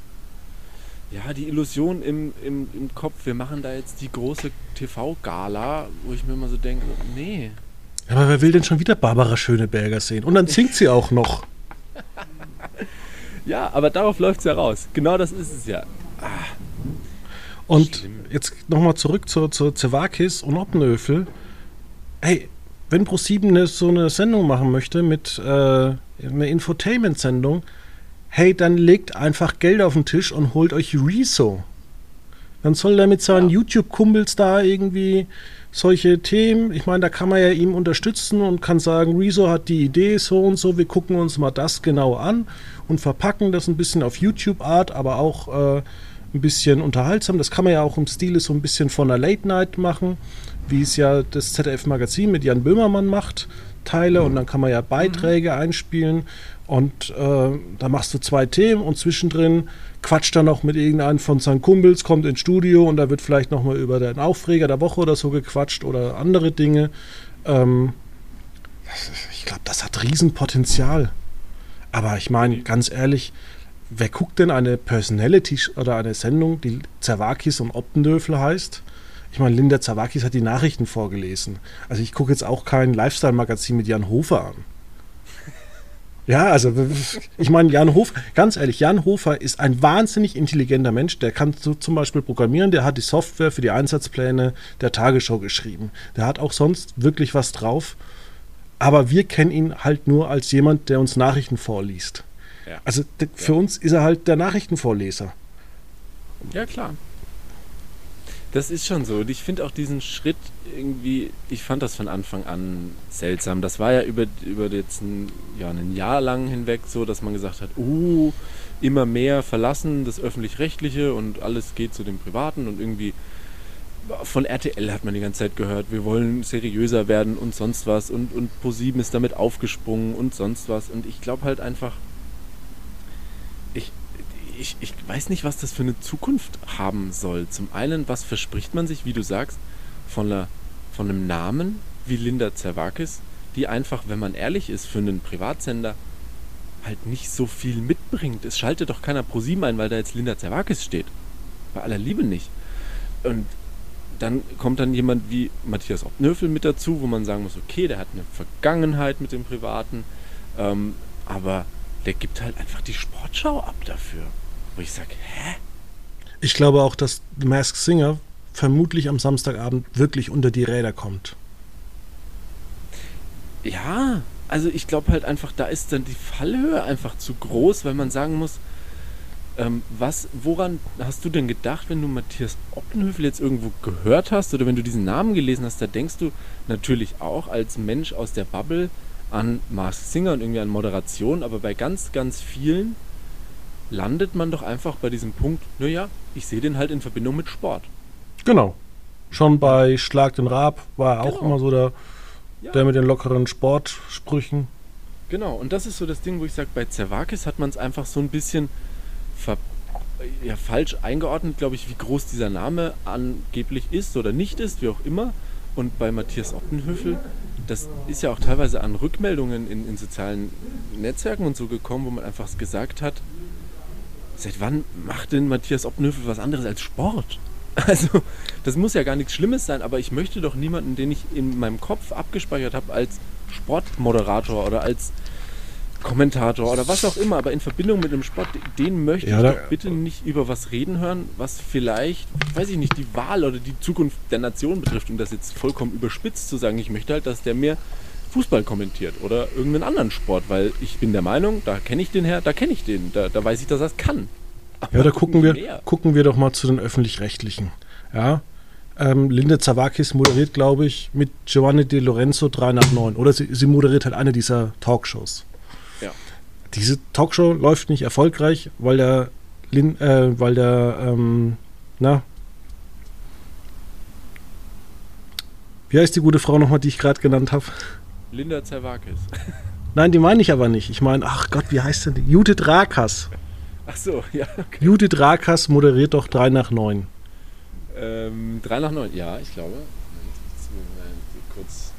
ja, die Illusion im, im, im Kopf, wir machen da jetzt die große TV-Gala, wo ich mir immer so denke, nee. Aber wer will denn schon wieder Barbara Schöneberger sehen? Und dann singt sie auch noch. ja, aber darauf läuft es ja raus. Genau das ist es ja. Ah. Und Schlimm. jetzt nochmal zurück zur, zur Zewakis und Oppenöfel. Hey, wenn ProSieben so eine Sendung machen möchte mit äh, einer Infotainment-Sendung, hey, dann legt einfach Geld auf den Tisch und holt euch Rezo. Dann soll er mit seinen ja. YouTube-Kumpels da irgendwie solche Themen, ich meine, da kann man ja ihm unterstützen und kann sagen, Rezo hat die Idee so und so, wir gucken uns mal das genau an und verpacken das ein bisschen auf YouTube-Art, aber auch äh, ein bisschen unterhaltsam. Das kann man ja auch im Stile so ein bisschen von einer Late Night machen, wie es ja das ZDF-Magazin mit Jan Böhmermann macht, Teile. Und dann kann man ja Beiträge einspielen. Und äh, da machst du zwei Themen und zwischendrin quatscht er noch mit irgendeinem von seinen Kumpels, kommt ins Studio und da wird vielleicht nochmal über den Aufreger der Woche oder so gequatscht oder andere Dinge. Ähm, ich glaube, das hat Riesenpotenzial. Aber ich meine, ganz ehrlich, wer guckt denn eine Personality oder eine Sendung, die Zerwakis und Optendöfle heißt? Ich meine, Linda Zerwakis hat die Nachrichten vorgelesen. Also ich gucke jetzt auch kein Lifestyle-Magazin mit Jan Hofer an. Ja, also ich meine, Jan Hofer, ganz ehrlich, Jan Hofer ist ein wahnsinnig intelligenter Mensch. Der kann so zum Beispiel programmieren, der hat die Software für die Einsatzpläne der Tagesschau geschrieben. Der hat auch sonst wirklich was drauf. Aber wir kennen ihn halt nur als jemand, der uns Nachrichten vorliest. Ja. Also für ja. uns ist er halt der Nachrichtenvorleser. Ja, klar. Das ist schon so. Und ich finde auch diesen Schritt irgendwie, ich fand das von Anfang an seltsam. Das war ja über, über jetzt ein, ja, ein Jahr lang hinweg so, dass man gesagt hat, uh, immer mehr verlassen das Öffentlich-Rechtliche und alles geht zu dem Privaten und irgendwie von RTL hat man die ganze Zeit gehört, wir wollen seriöser werden und sonst was und, und ProSieben ist damit aufgesprungen und sonst was. Und ich glaube halt einfach, ich, ich, ich weiß nicht, was das für eine Zukunft haben soll. Zum einen, was verspricht man sich, wie du sagst, von, einer, von einem Namen wie Linda Zerwakis, die einfach, wenn man ehrlich ist, für einen Privatsender halt nicht so viel mitbringt. Es schaltet doch keiner ProSieben ein, weil da jetzt Linda Zerwakis steht. Bei aller Liebe nicht. Und dann kommt dann jemand wie Matthias Obnöfel mit dazu, wo man sagen muss, okay, der hat eine Vergangenheit mit dem Privaten, ähm, aber der gibt halt einfach die Sportschau ab dafür. Wo ich sage, hä? Ich glaube auch, dass The Masked Singer vermutlich am Samstagabend wirklich unter die Räder kommt. Ja, also ich glaube halt einfach, da ist dann die Fallhöhe einfach zu groß, weil man sagen muss, ähm, was, woran hast du denn gedacht, wenn du Matthias Oppenhöfel jetzt irgendwo gehört hast oder wenn du diesen Namen gelesen hast, da denkst du natürlich auch als Mensch aus der Bubble an Mars Singer und irgendwie an Moderation, aber bei ganz, ganz vielen landet man doch einfach bei diesem Punkt, naja, ich sehe den halt in Verbindung mit Sport. Genau. Schon bei Schlag den Raab war er auch genau. immer so der, ja. der mit den lockeren Sportsprüchen. Genau, und das ist so das Ding, wo ich sage, bei Zervakis hat man es einfach so ein bisschen ver ja, falsch eingeordnet, glaube ich, wie groß dieser Name angeblich ist oder nicht ist, wie auch immer. Und bei Matthias Optenhöfel, das ist ja auch teilweise an Rückmeldungen in, in sozialen Netzwerken und so gekommen, wo man einfach gesagt hat, seit wann macht denn Matthias Optenhöfel was anderes als Sport? Also, das muss ja gar nichts Schlimmes sein, aber ich möchte doch niemanden, den ich in meinem Kopf abgespeichert habe, als Sportmoderator oder als Kommentator oder was auch immer, aber in Verbindung mit dem Sport, den möchte ja, ich doch bitte nicht über was reden hören, was vielleicht, weiß ich nicht, die Wahl oder die Zukunft der Nation betrifft, um das jetzt vollkommen überspitzt zu sagen. Ich möchte halt, dass der mir Fußball kommentiert oder irgendeinen anderen Sport, weil ich bin der Meinung, da kenne ich den her, da kenne ich den, da, da weiß ich, dass er es kann. Aber ja, da gucken wir, gucken wir doch mal zu den Öffentlich-Rechtlichen. Ja, ähm, Linde Zawakis moderiert, glaube ich, mit Giovanni De Lorenzo 3 nach 9. Oder sie, sie moderiert halt eine dieser Talkshows. Diese Talkshow läuft nicht erfolgreich, weil der, Lin, äh, weil der, ähm, na, wie heißt die gute Frau nochmal, die ich gerade genannt habe? Linda Zerwakis. Nein, die meine ich aber nicht. Ich meine, ach Gott, wie heißt denn die? Judith Rakas. Ach so, ja. Okay. Judith Rakas moderiert doch 3 nach 9. Ähm, 3 nach 9, ja, ich glaube. Kurz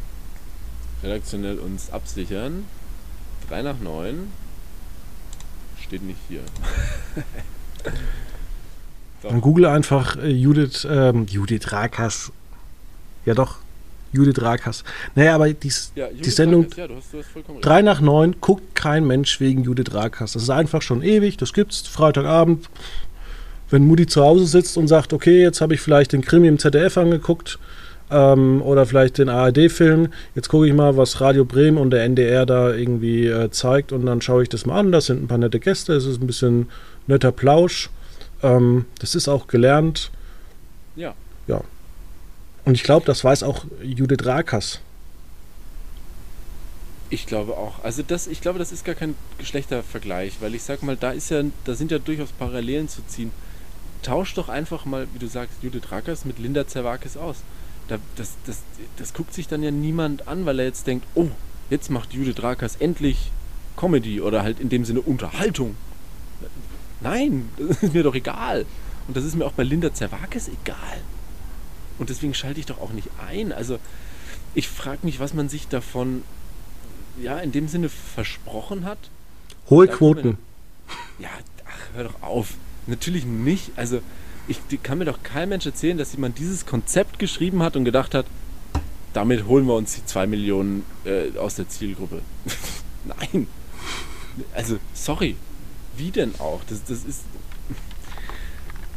redaktionell uns absichern. 3 nach 9 steht nicht hier. Dann google einfach äh, Judith, ähm, Judith Rakas. Ja doch, Judith Rakas. Naja, aber dies, ja, die Sendung ja, du hast, du hast 3 nach 9 guckt kein Mensch wegen Judith Rakas. Das ist einfach schon ewig, das gibt's Freitagabend. Wenn Mutti zu Hause sitzt und sagt, okay, jetzt habe ich vielleicht den Krimi im ZDF angeguckt, ähm, oder vielleicht den ARD-Film. Jetzt gucke ich mal, was Radio Bremen und der NDR da irgendwie äh, zeigt und dann schaue ich das mal an. Das sind ein paar nette Gäste, es ist ein bisschen netter Plausch. Ähm, das ist auch gelernt. Ja. Und ich glaube, das weiß auch Judith Rakas. Ich glaube auch. Also das, ich glaube, das ist gar kein Geschlechtervergleich, weil ich sag mal, da ist ja, da sind ja durchaus Parallelen zu ziehen. tausch doch einfach mal, wie du sagst, Judith Rakers mit Linda Zerwakis aus. Da, das, das, das guckt sich dann ja niemand an, weil er jetzt denkt, oh, jetzt macht Judith Rakers endlich Comedy oder halt in dem Sinne Unterhaltung. Nein, das ist mir doch egal. Und das ist mir auch bei Linda Zerwakis egal. Und deswegen schalte ich doch auch nicht ein. Also ich frage mich, was man sich davon ja in dem Sinne versprochen hat. Hohe Quoten. Ja, ach, hör doch auf. Natürlich nicht. Also ich kann mir doch kein Mensch erzählen, dass jemand dieses Konzept geschrieben hat und gedacht hat, damit holen wir uns die zwei Millionen äh, aus der Zielgruppe. Nein. Also, sorry. Wie denn auch? Das, das ist.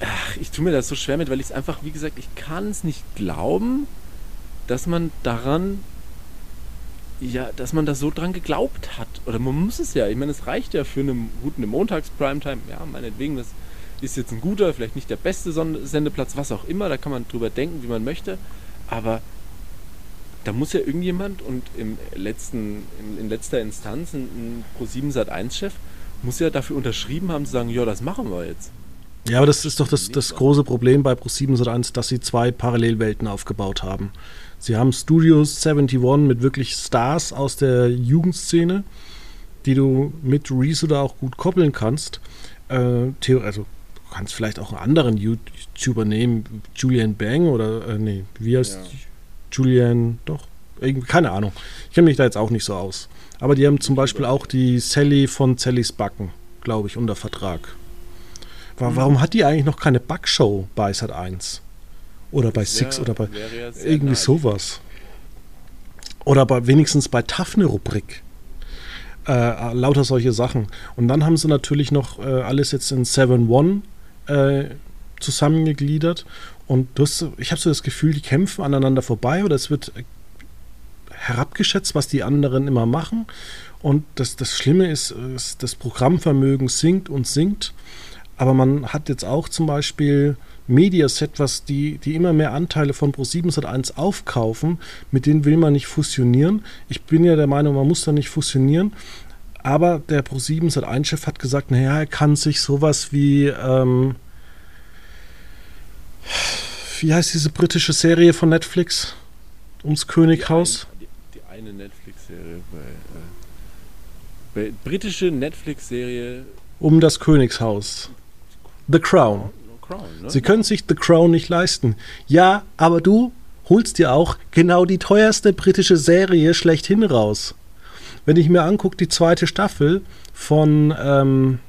Ach, ich tue mir das so schwer mit, weil ich es einfach, wie gesagt, ich kann es nicht glauben, dass man daran, ja, dass man da so dran geglaubt hat. Oder man muss es ja. Ich meine, es reicht ja für eine gute Montags-Primetime. Ja, meinetwegen, das ist jetzt ein guter, vielleicht nicht der beste Sendeplatz, was auch immer. Da kann man drüber denken, wie man möchte. Aber da muss ja irgendjemand und im letzten, in, in letzter Instanz ein, ein Pro7 Sat1-Chef muss ja dafür unterschrieben haben, zu sagen, ja, das machen wir jetzt. Ja, aber das ist doch das, das große Problem bei Pro7 Sat1, dass sie zwei Parallelwelten aufgebaut haben. Sie haben Studios 71 mit wirklich Stars aus der Jugendszene, die du mit Reese oder auch gut koppeln kannst. Äh, also du kannst vielleicht auch einen anderen YouTuber nehmen, Julian Bang oder äh, nee, wie heißt ja. Julian, doch, irgendwie, keine Ahnung. Ich kenne mich da jetzt auch nicht so aus. Aber die haben zum Beispiel auch die Sally von Sallys Backen, glaube ich, unter Vertrag. Mhm. Warum hat die eigentlich noch keine Backshow bei Sat 1? Oder bei Six oder bei ja irgendwie nice. sowas. Oder bei, wenigstens bei TAF eine Rubrik. Äh, lauter solche Sachen. Und dann haben sie natürlich noch äh, alles jetzt in 7-1 äh, zusammengegliedert. Und du hast, ich habe so das Gefühl, die kämpfen aneinander vorbei oder es wird herabgeschätzt, was die anderen immer machen. Und das, das Schlimme ist, ist, das Programmvermögen sinkt und sinkt. Aber man hat jetzt auch zum Beispiel Mediaset, was die, die immer mehr Anteile von Pro7 Sat1 aufkaufen, mit denen will man nicht fusionieren. Ich bin ja der Meinung, man muss da nicht fusionieren. Aber der Pro7 Sat1-Chef hat gesagt, naja, er kann sich sowas wie ähm, wie heißt diese britische Serie von Netflix? Ums Könighaus? Die, die, die eine Netflix-Serie bei, äh, bei, britische Netflix-Serie um das Königshaus. The Crown. Ne? Sie können sich The Crown nicht leisten. Ja, aber du holst dir auch genau die teuerste britische Serie schlechthin raus. Wenn ich mir angucke, die zweite Staffel von ähm,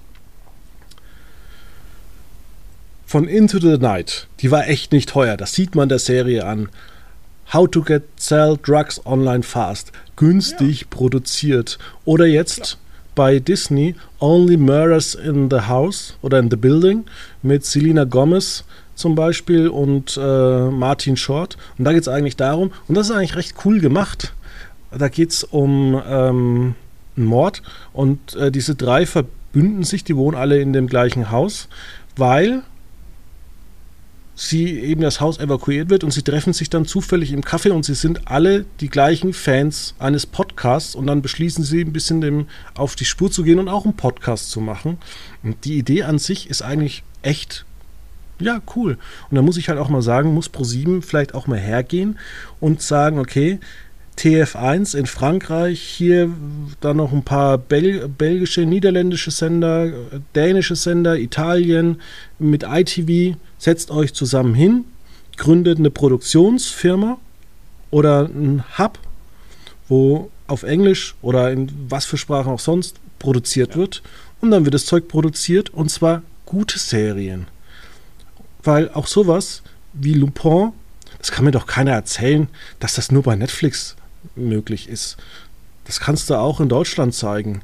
von Into the Night, die war echt nicht teuer. Das sieht man der Serie an. How to get sell drugs online fast. Günstig ja. produziert. Oder jetzt. Bei Disney Only Murders in the House oder in the Building mit Selena Gomez zum Beispiel und äh, Martin Short. Und da geht es eigentlich darum, und das ist eigentlich recht cool gemacht. Da geht es um ähm, einen Mord und äh, diese drei verbünden sich, die wohnen alle in dem gleichen Haus, weil sie eben das Haus evakuiert wird und sie treffen sich dann zufällig im Café und sie sind alle die gleichen Fans eines Podcasts und dann beschließen sie ein bisschen dem auf die Spur zu gehen und auch einen Podcast zu machen. Und die Idee an sich ist eigentlich echt ja, cool. Und da muss ich halt auch mal sagen, muss Pro7 vielleicht auch mal hergehen und sagen, okay, TF1 in Frankreich, hier dann noch ein paar Bel belgische, niederländische Sender, dänische Sender, Italien mit ITV, setzt euch zusammen hin, gründet eine Produktionsfirma oder ein Hub, wo auf Englisch oder in was für Sprachen auch sonst produziert ja. wird und dann wird das Zeug produziert und zwar gute Serien. Weil auch sowas wie Lupin, das kann mir doch keiner erzählen, dass das nur bei Netflix möglich ist. Das kannst du auch in Deutschland zeigen.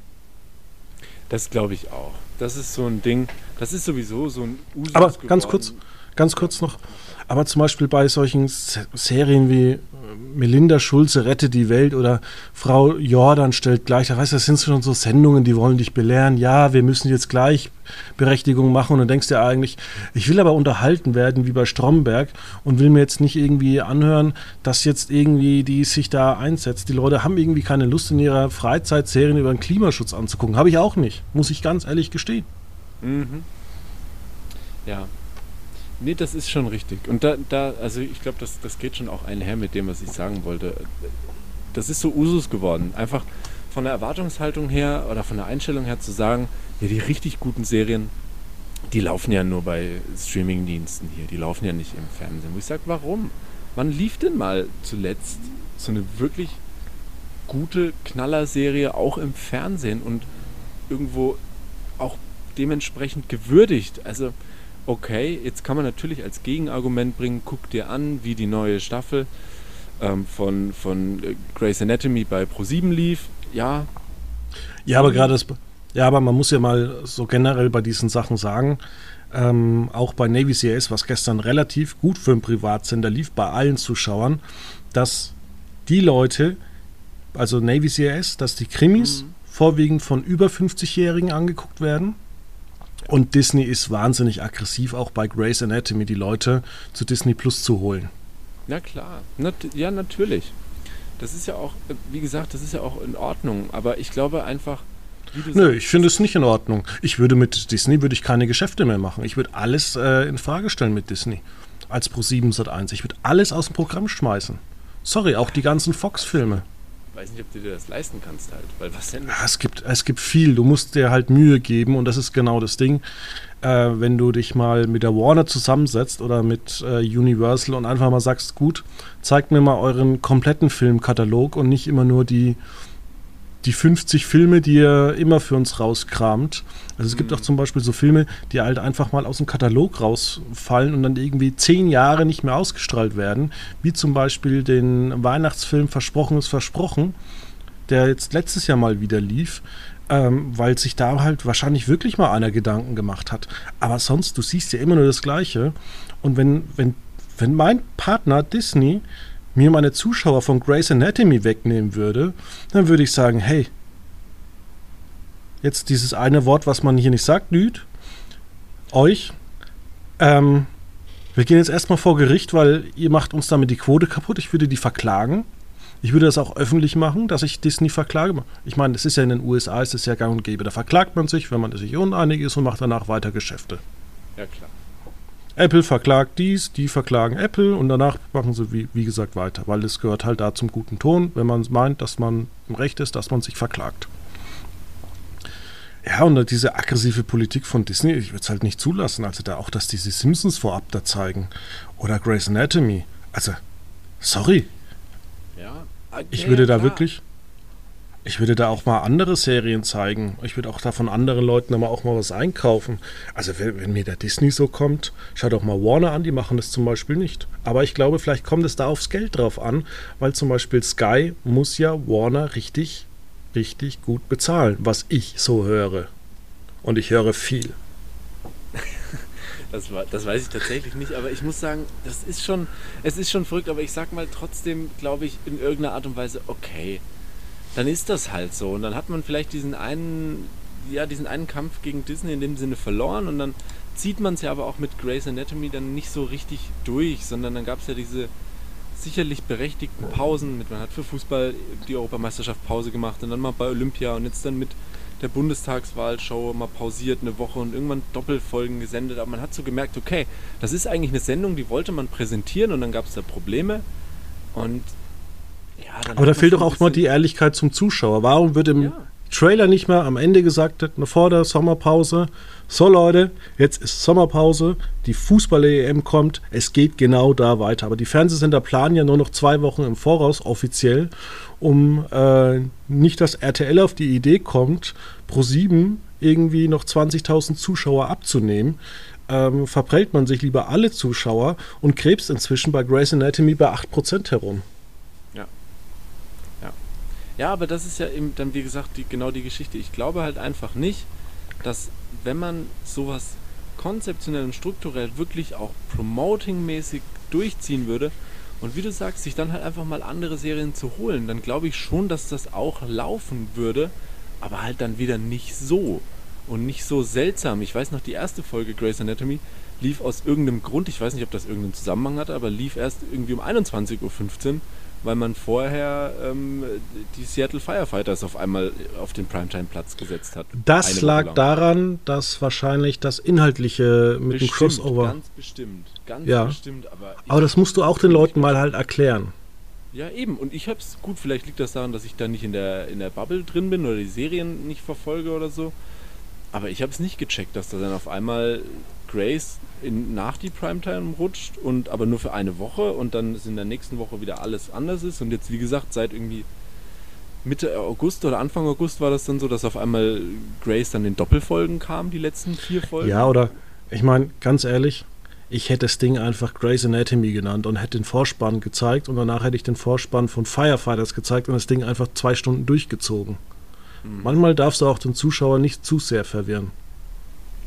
Das glaube ich auch. Das ist so ein Ding, das ist sowieso so ein Usus Aber ganz kurz, ganz kurz noch. Aber zum Beispiel bei solchen Serien wie Melinda Schulze rettet die Welt oder Frau Jordan stellt gleich, da weißt du, das sind schon so Sendungen, die wollen dich belehren, ja, wir müssen jetzt Gleichberechtigung machen und dann denkst du eigentlich, ich will aber unterhalten werden wie bei Stromberg und will mir jetzt nicht irgendwie anhören, dass jetzt irgendwie die sich da einsetzt. Die Leute haben irgendwie keine Lust in ihrer Freizeit Serien über den Klimaschutz anzugucken. Habe ich auch nicht, muss ich ganz ehrlich gestehen. Mhm. Ja, Nee, das ist schon richtig. Und da, da also ich glaube, das, das geht schon auch einher mit dem, was ich sagen wollte. Das ist so Usus geworden. Einfach von der Erwartungshaltung her oder von der Einstellung her zu sagen, ja, die richtig guten Serien, die laufen ja nur bei Streamingdiensten hier, die laufen ja nicht im Fernsehen. Wo ich sage, warum? Wann lief denn mal zuletzt so eine wirklich gute Knallerserie auch im Fernsehen und irgendwo dementsprechend gewürdigt? Also, okay, jetzt kann man natürlich als Gegenargument bringen, guck dir an, wie die neue Staffel ähm, von, von äh, Grey's Anatomy bei Pro7 lief. Ja. Ja, aber gerade das ja, aber man muss ja mal so generell bei diesen Sachen sagen, ähm, auch bei Navy CIS, was gestern relativ gut für einen Privatsender lief, bei allen Zuschauern, dass die Leute, also Navy CIS, dass die Krimis mhm. vorwiegend von über 50-Jährigen angeguckt werden. Und Disney ist wahnsinnig aggressiv, auch bei Grey's Anatomy, die Leute zu Disney Plus zu holen. Na klar, Nat ja, natürlich. Das ist ja auch, wie gesagt, das ist ja auch in Ordnung. Aber ich glaube einfach, Nö, ich finde es nicht in Ordnung. Ich würde mit Disney würde ich keine Geschäfte mehr machen. Ich würde alles äh, in Frage stellen mit Disney. Als Pro 7 Sat 1. Ich würde alles aus dem Programm schmeißen. Sorry, auch die ganzen Fox-Filme. Weiß nicht, ob du dir das leisten kannst halt. Weil was denn? Es, gibt, es gibt viel. Du musst dir halt Mühe geben und das ist genau das Ding. Äh, wenn du dich mal mit der Warner zusammensetzt oder mit äh, Universal und einfach mal sagst, gut, zeigt mir mal euren kompletten Filmkatalog und nicht immer nur die die 50 Filme, die ihr immer für uns rauskramt. Also es mhm. gibt auch zum Beispiel so Filme, die halt einfach mal aus dem Katalog rausfallen und dann irgendwie zehn Jahre nicht mehr ausgestrahlt werden, wie zum Beispiel den Weihnachtsfilm Versprochen ist Versprochen, der jetzt letztes Jahr mal wieder lief, ähm, weil sich da halt wahrscheinlich wirklich mal einer Gedanken gemacht hat. Aber sonst, du siehst ja immer nur das Gleiche. Und wenn, wenn, wenn mein Partner Disney mir meine Zuschauer von Grey's Anatomy wegnehmen würde, dann würde ich sagen, hey, jetzt dieses eine Wort, was man hier nicht sagt, Lüd, euch, ähm, wir gehen jetzt erstmal vor Gericht, weil ihr macht uns damit die Quote kaputt. Ich würde die verklagen. Ich würde das auch öffentlich machen, dass ich Disney verklage. Ich meine, es ist ja in den USA, es ist ja gang und gäbe. Da verklagt man sich, wenn man sich uneinig ist und macht danach weiter Geschäfte. Ja, klar. Apple verklagt dies, die verklagen Apple und danach machen sie, wie, wie gesagt, weiter, weil es gehört halt da zum guten Ton, wenn man meint, dass man im Recht ist, dass man sich verklagt. Ja, und diese aggressive Politik von Disney, ich würde es halt nicht zulassen. Also da auch, dass diese Simpsons vorab da zeigen. Oder Grey's Anatomy. Also, sorry. Ja, okay, ich würde da klar. wirklich. Ich würde da auch mal andere Serien zeigen. Ich würde auch da von anderen Leuten aber auch mal was einkaufen. Also wenn, wenn mir der Disney so kommt, schau doch mal Warner an, die machen das zum Beispiel nicht. Aber ich glaube, vielleicht kommt es da aufs Geld drauf an, weil zum Beispiel Sky muss ja Warner richtig, richtig gut bezahlen, was ich so höre. Und ich höre viel. Das, war, das weiß ich tatsächlich nicht, aber ich muss sagen, das ist schon, es ist schon verrückt, aber ich sag mal trotzdem, glaube ich, in irgendeiner Art und Weise, okay, dann ist das halt so. Und dann hat man vielleicht diesen einen, ja, diesen einen Kampf gegen Disney in dem Sinne verloren und dann zieht man es ja aber auch mit Grey's Anatomy dann nicht so richtig durch, sondern dann gab es ja diese sicherlich berechtigten Pausen. Mit, man hat für Fußball die Europameisterschaft Pause gemacht und dann mal bei Olympia und jetzt dann mit der Bundestagswahlshow mal pausiert eine Woche und irgendwann Doppelfolgen gesendet. Aber man hat so gemerkt, okay, das ist eigentlich eine Sendung, die wollte man präsentieren und dann gab es da Probleme. Und aber da fehlt doch auch mal die Ehrlichkeit zum Zuschauer. Warum wird im ja. Trailer nicht mehr am Ende gesagt, vor der Sommerpause, so Leute, jetzt ist Sommerpause, die Fußball-EM kommt, es geht genau da weiter. Aber die Fernsehsender planen ja nur noch zwei Wochen im Voraus offiziell, um äh, nicht, dass RTL auf die Idee kommt, pro 7 irgendwie noch 20.000 Zuschauer abzunehmen. Ähm, verprellt man sich lieber alle Zuschauer und krebst inzwischen bei Grey's Anatomy bei 8% herum. Ja, aber das ist ja eben dann, wie gesagt, die, genau die Geschichte. Ich glaube halt einfach nicht, dass wenn man sowas konzeptionell und strukturell wirklich auch promotingmäßig durchziehen würde und wie du sagst, sich dann halt einfach mal andere Serien zu holen, dann glaube ich schon, dass das auch laufen würde, aber halt dann wieder nicht so und nicht so seltsam. Ich weiß noch, die erste Folge Grey's Anatomy, lief aus irgendeinem Grund, ich weiß nicht, ob das irgendeinen Zusammenhang hatte, aber lief erst irgendwie um 21.15 Uhr, weil man vorher ähm, die Seattle Firefighters auf einmal auf den Primetime-Platz gesetzt hat. Das lag daran, dass wahrscheinlich das Inhaltliche mit bestimmt, dem Crossover. Ganz bestimmt, ganz ja. bestimmt. Aber, aber das musst du auch den Leuten mal halt erklären. Ja, eben. Und ich hab's, gut, vielleicht liegt das daran, dass ich da nicht in der, in der Bubble drin bin oder die Serien nicht verfolge oder so. Aber ich habe es nicht gecheckt, dass da dann auf einmal Grace in, nach die Primetime rutscht und aber nur für eine Woche und dann ist in der nächsten Woche wieder alles anders ist. Und jetzt, wie gesagt, seit irgendwie Mitte August oder Anfang August war das dann so, dass auf einmal Grace dann in Doppelfolgen kam, die letzten vier Folgen. Ja, oder ich meine, ganz ehrlich, ich hätte das Ding einfach Grey's Anatomy genannt und hätte den Vorspann gezeigt und danach hätte ich den Vorspann von Firefighters gezeigt und das Ding einfach zwei Stunden durchgezogen. Mhm. Manchmal darfst du auch den Zuschauer nicht zu sehr verwirren.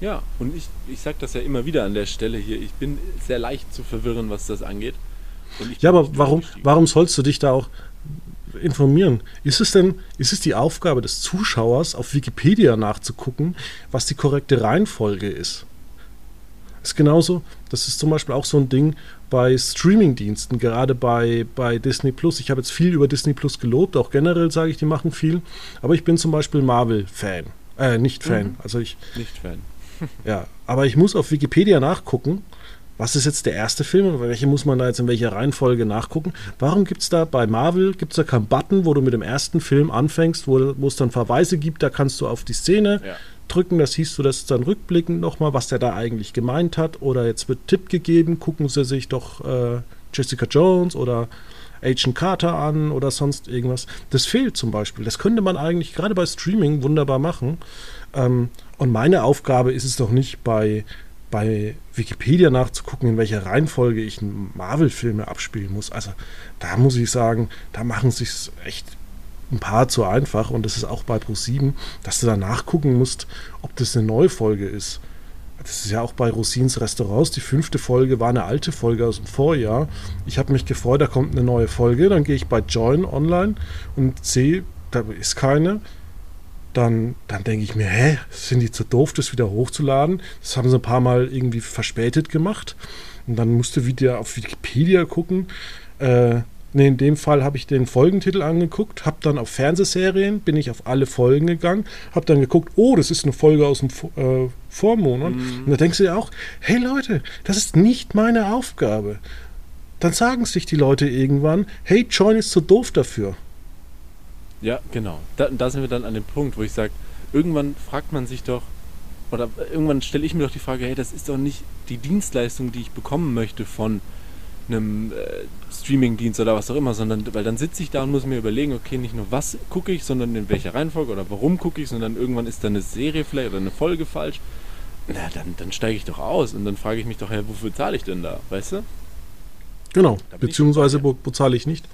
Ja, und ich, ich sage das ja immer wieder an der Stelle hier. Ich bin sehr leicht zu verwirren, was das angeht. ja, aber warum, warum sollst du dich da auch informieren? Ist es denn, ist es die Aufgabe des Zuschauers, auf Wikipedia nachzugucken, was die korrekte Reihenfolge ist? Ist genauso, das ist zum Beispiel auch so ein Ding bei Streamingdiensten, gerade bei, bei Disney Plus. Ich habe jetzt viel über Disney Plus gelobt, auch generell sage ich, die machen viel. Aber ich bin zum Beispiel Marvel-Fan. Äh, nicht Fan. Mhm. Also ich. Nicht Fan. ja, aber ich muss auf Wikipedia nachgucken, was ist jetzt der erste Film und welche muss man da jetzt in welcher Reihenfolge nachgucken? Warum gibt es da bei Marvel, gibt es da keinen Button, wo du mit dem ersten Film anfängst, wo, wo es dann Verweise gibt, da kannst du auf die Szene ja. drücken, da siehst du das dann rückblickend nochmal, was der da eigentlich gemeint hat oder jetzt wird Tipp gegeben, gucken sie sich doch äh, Jessica Jones oder Agent Carter an oder sonst irgendwas. Das fehlt zum Beispiel. Das könnte man eigentlich gerade bei Streaming wunderbar machen. Ähm, und meine Aufgabe ist es doch nicht bei, bei Wikipedia nachzugucken, in welcher Reihenfolge ich Marvel-Filme abspielen muss. Also da muss ich sagen, da machen es echt ein paar zu einfach. Und das ist auch bei Pro7, dass du da nachgucken musst, ob das eine neue Folge ist. Das ist ja auch bei Rosins Restaurants. Die fünfte Folge war eine alte Folge aus dem Vorjahr. Ich habe mich gefreut, da kommt eine neue Folge. Dann gehe ich bei Join online und sehe, da ist keine dann, dann denke ich mir, hä, sind die zu doof, das wieder hochzuladen? Das haben sie ein paar Mal irgendwie verspätet gemacht. Und dann musste wieder auf Wikipedia gucken. Äh, nee, in dem Fall habe ich den Folgentitel angeguckt, habe dann auf Fernsehserien, bin ich auf alle Folgen gegangen, habe dann geguckt, oh, das ist eine Folge aus dem äh, Vormonat. Mhm. Und da denkst du dir auch, hey Leute, das ist nicht meine Aufgabe. Dann sagen sich die Leute irgendwann, hey, Join ist zu doof dafür. Ja, genau. Da, da sind wir dann an dem Punkt, wo ich sage, irgendwann fragt man sich doch, oder irgendwann stelle ich mir doch die Frage, hey, das ist doch nicht die Dienstleistung, die ich bekommen möchte von einem äh, Streaming-Dienst oder was auch immer, sondern weil dann sitze ich da und muss mir überlegen, okay, nicht nur was gucke ich, sondern in welcher Reihenfolge oder warum gucke ich, sondern irgendwann ist da eine Serie vielleicht oder eine Folge falsch. Na, dann, dann steige ich doch aus und dann frage ich mich doch, hey, wofür zahle ich denn da, weißt du? Genau, beziehungsweise wo, wo zahle ich nicht.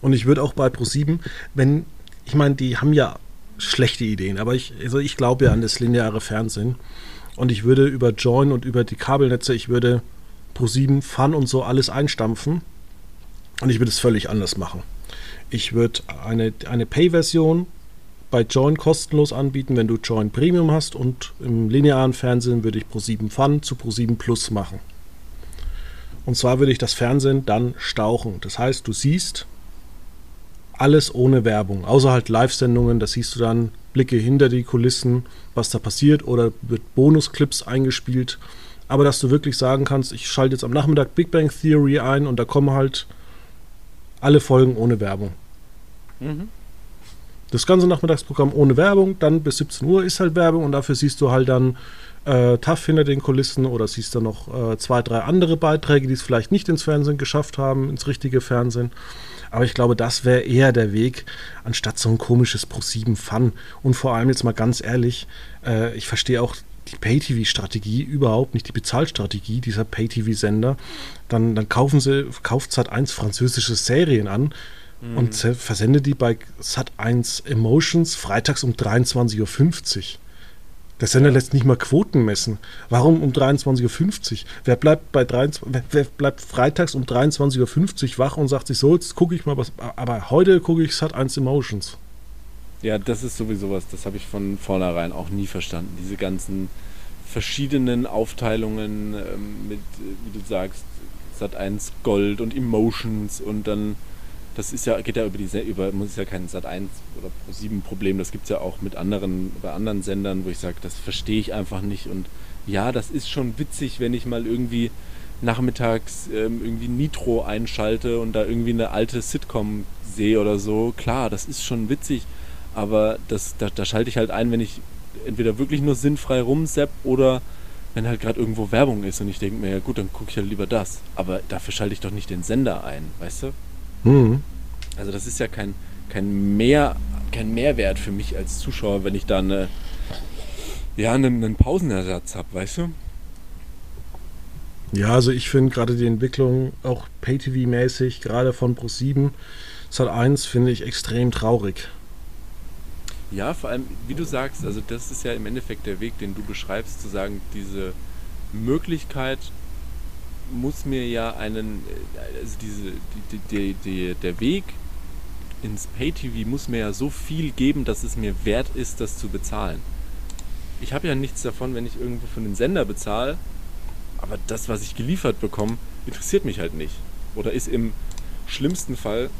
Und ich würde auch bei Pro7, wenn ich meine, die haben ja schlechte Ideen, aber ich, also ich glaube ja an das lineare Fernsehen. Und ich würde über Join und über die Kabelnetze, ich würde Pro7, Fun und so alles einstampfen. Und ich würde es völlig anders machen. Ich würde eine, eine Pay-Version bei Join kostenlos anbieten, wenn du Join Premium hast. Und im linearen Fernsehen würde ich Pro7 Fun zu Pro7 Plus machen. Und zwar würde ich das Fernsehen dann stauchen. Das heißt, du siehst alles ohne Werbung, außer halt Live-Sendungen, da siehst du dann Blicke hinter die Kulissen, was da passiert oder wird Bonusclips eingespielt. Aber dass du wirklich sagen kannst, ich schalte jetzt am Nachmittag Big Bang Theory ein und da kommen halt alle Folgen ohne Werbung. Mhm. Das ganze Nachmittagsprogramm ohne Werbung, dann bis 17 Uhr ist halt Werbung und dafür siehst du halt dann äh, Tough hinter den Kulissen oder siehst du noch äh, zwei, drei andere Beiträge, die es vielleicht nicht ins Fernsehen geschafft haben, ins richtige Fernsehen. Aber ich glaube, das wäre eher der Weg, anstatt so ein komisches Pro7 Fun. Und vor allem jetzt mal ganz ehrlich, äh, ich verstehe auch die Pay-TV-Strategie überhaupt nicht, die Bezahlstrategie dieser Pay-TV-Sender. Dann, dann kaufen sie, kauft Sat1 französische Serien an mhm. und versendet die bei Sat1 Emotions freitags um 23.50 Uhr. Der Sender lässt nicht mal Quoten messen. Warum um 23.50 Uhr? Wer bleibt bei 23, wer bleibt freitags um 23.50 Uhr wach und sagt sich so, jetzt gucke ich mal was. Aber heute gucke ich Sat 1 Emotions. Ja, das ist sowieso was, das habe ich von vornherein auch nie verstanden. Diese ganzen verschiedenen Aufteilungen ähm, mit, äh, wie du sagst, Sat 1 Gold und Emotions und dann das ist ja, geht ja über die über, muss ja kein Sat 1 oder Pro 7 Problem, das gibt es ja auch mit anderen, bei anderen Sendern, wo ich sage, das verstehe ich einfach nicht. Und ja, das ist schon witzig, wenn ich mal irgendwie nachmittags ähm, irgendwie Nitro einschalte und da irgendwie eine alte Sitcom sehe oder so. Klar, das ist schon witzig, aber das, da, da schalte ich halt ein, wenn ich entweder wirklich nur sinnfrei rumsepp oder wenn halt gerade irgendwo Werbung ist und ich denke mir, ja gut, dann gucke ich halt lieber das. Aber dafür schalte ich doch nicht den Sender ein, weißt du? Mhm. Also das ist ja kein, kein, Mehr, kein Mehrwert für mich als Zuschauer, wenn ich da eine, ja, einen, einen Pausenersatz habe, weißt du? Ja, also ich finde gerade die Entwicklung auch Pay-TV-mäßig, gerade von Pro7, Sat 1, finde ich extrem traurig. Ja, vor allem, wie du sagst, also das ist ja im Endeffekt der Weg, den du beschreibst, zu sagen, diese Möglichkeit muss mir ja einen, also diese, die, die, die, der Weg ins Pay-TV muss mir ja so viel geben, dass es mir wert ist, das zu bezahlen. Ich habe ja nichts davon, wenn ich irgendwo für einen Sender bezahle, aber das, was ich geliefert bekomme, interessiert mich halt nicht. Oder ist im schlimmsten Fall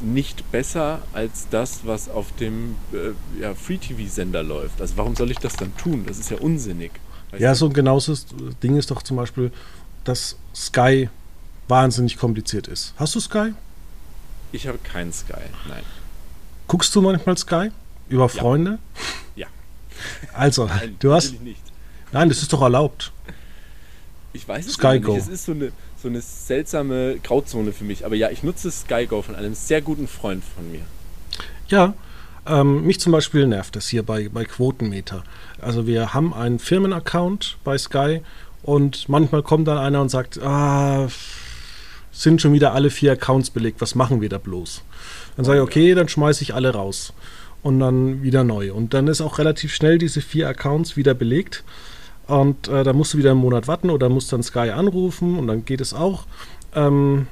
nicht besser als das, was auf dem äh, ja, Free-TV-Sender läuft. Also warum soll ich das dann tun? Das ist ja unsinnig. Ja, so ein genaues Ding ist doch zum Beispiel, dass Sky wahnsinnig kompliziert ist. Hast du Sky? Ich habe keinen Sky, nein. Guckst du manchmal Sky? Über ja. Freunde? Ja. Also, nein, du hast. Nicht. Nein, das ist doch erlaubt. Ich weiß es Sky nicht. Go. Es ist so eine, so eine seltsame Grauzone für mich. Aber ja, ich nutze SkyGo von einem sehr guten Freund von mir. Ja, ähm, mich zum Beispiel nervt das hier bei, bei Quotenmeter. Also wir haben einen Firmenaccount bei Sky und manchmal kommt dann einer und sagt, ah, sind schon wieder alle vier Accounts belegt, was machen wir da bloß? Dann sage ich, okay, dann schmeiße ich alle raus und dann wieder neu. Und dann ist auch relativ schnell diese vier Accounts wieder belegt. Und äh, da musst du wieder einen Monat warten oder musst dann Sky anrufen und dann geht es auch. Ähm,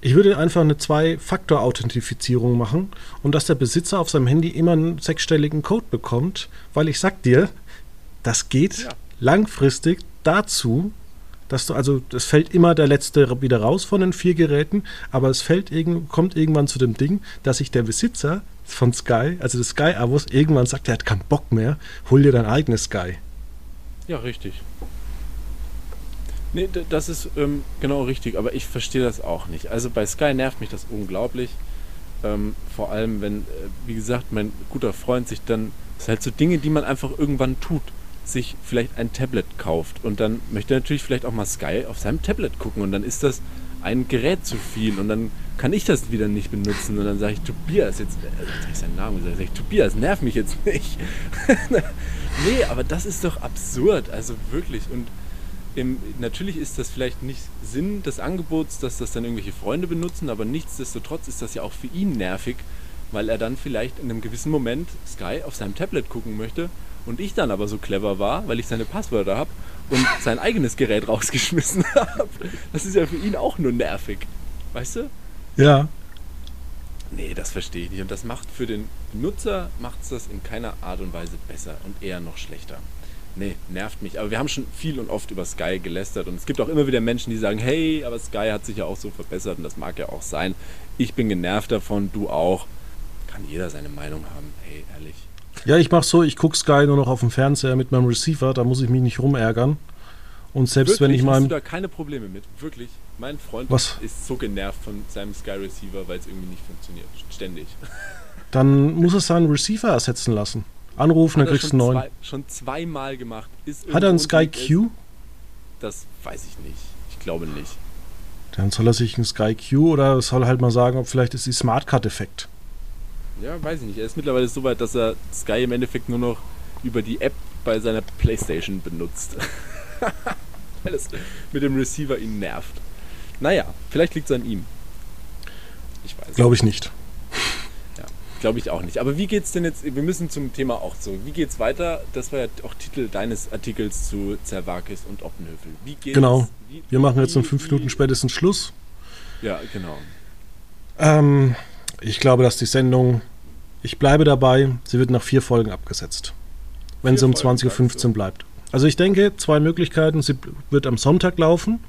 ich würde einfach eine Zwei-Faktor-Authentifizierung machen und dass der Besitzer auf seinem Handy immer einen sechsstelligen Code bekommt, weil ich sag dir, das geht ja. langfristig dazu, dass du, also es fällt immer der letzte wieder raus von den vier Geräten, aber es fällt kommt irgendwann zu dem Ding, dass sich der Besitzer von Sky, also des Sky-Abos, irgendwann sagt, er hat keinen Bock mehr, hol dir dein eigenes Sky. Ja, richtig. Nee, das ist ähm, genau richtig, aber ich verstehe das auch nicht. Also bei Sky nervt mich das unglaublich. Ähm, vor allem, wenn, äh, wie gesagt, mein guter Freund sich dann, das sind halt so Dinge, die man einfach irgendwann tut, sich vielleicht ein Tablet kauft und dann möchte er natürlich vielleicht auch mal Sky auf seinem Tablet gucken und dann ist das ein Gerät zu viel und dann kann ich das wieder nicht benutzen und dann sage ich Tobias jetzt, äh, sag ich seinen Namen gesagt, sag ich Tobias, nerv mich jetzt nicht. Nee, aber das ist doch absurd, also wirklich. Und im, natürlich ist das vielleicht nicht Sinn des Angebots, dass das dann irgendwelche Freunde benutzen, aber nichtsdestotrotz ist das ja auch für ihn nervig, weil er dann vielleicht in einem gewissen Moment Sky auf seinem Tablet gucken möchte und ich dann aber so clever war, weil ich seine Passwörter habe und sein eigenes Gerät rausgeschmissen habe. Das ist ja für ihn auch nur nervig. Weißt du? Ja. Nee, das verstehe ich nicht. Und das macht für den Nutzer macht es das in keiner Art und Weise besser und eher noch schlechter. Nee, nervt mich. Aber wir haben schon viel und oft über Sky gelästert und es gibt auch immer wieder Menschen, die sagen, hey, aber Sky hat sich ja auch so verbessert und das mag ja auch sein. Ich bin genervt davon, du auch. Kann jeder seine Meinung haben, hey, ehrlich. Ja, ich mach so, ich gucke Sky nur noch auf dem Fernseher mit meinem Receiver, da muss ich mich nicht rumärgern. Und selbst Wirklich, wenn ich mal. Hast du da keine Probleme mit? Wirklich? Mein Freund Was? ist so genervt von seinem Sky Receiver, weil es irgendwie nicht funktioniert. Ständig. Dann muss es seinen Receiver ersetzen lassen. Anrufen, dann kriegst du einen neuen. Zwei, schon zweimal gemacht. Ist Hat er einen Sky Q? Das weiß ich nicht. Ich glaube nicht. Dann soll er sich einen Sky Q oder soll halt mal sagen, ob vielleicht ist die Smartcard defekt. Ja, weiß ich nicht. Er ist mittlerweile so weit, dass er Sky im Endeffekt nur noch über die App bei seiner Playstation benutzt. Weil es mit dem Receiver ihn nervt. Naja, vielleicht liegt es an ihm. Ich weiß. Glaube ich nicht. Ja, glaube ich auch nicht. Aber wie geht es denn jetzt? Wir müssen zum Thema auch so. Wie geht es weiter? Das war ja auch Titel deines Artikels zu Zerwakis und Oppenhövel. Wie geht's? Genau. Wie, Wir machen jetzt in fünf Minuten spätestens Schluss. Ja, genau. Ähm, ich glaube, dass die Sendung, ich bleibe dabei, sie wird nach vier Folgen abgesetzt. Wenn vier sie um 20.15 Uhr bleibt. Also ich denke, zwei Möglichkeiten. Sie wird am Sonntag laufen.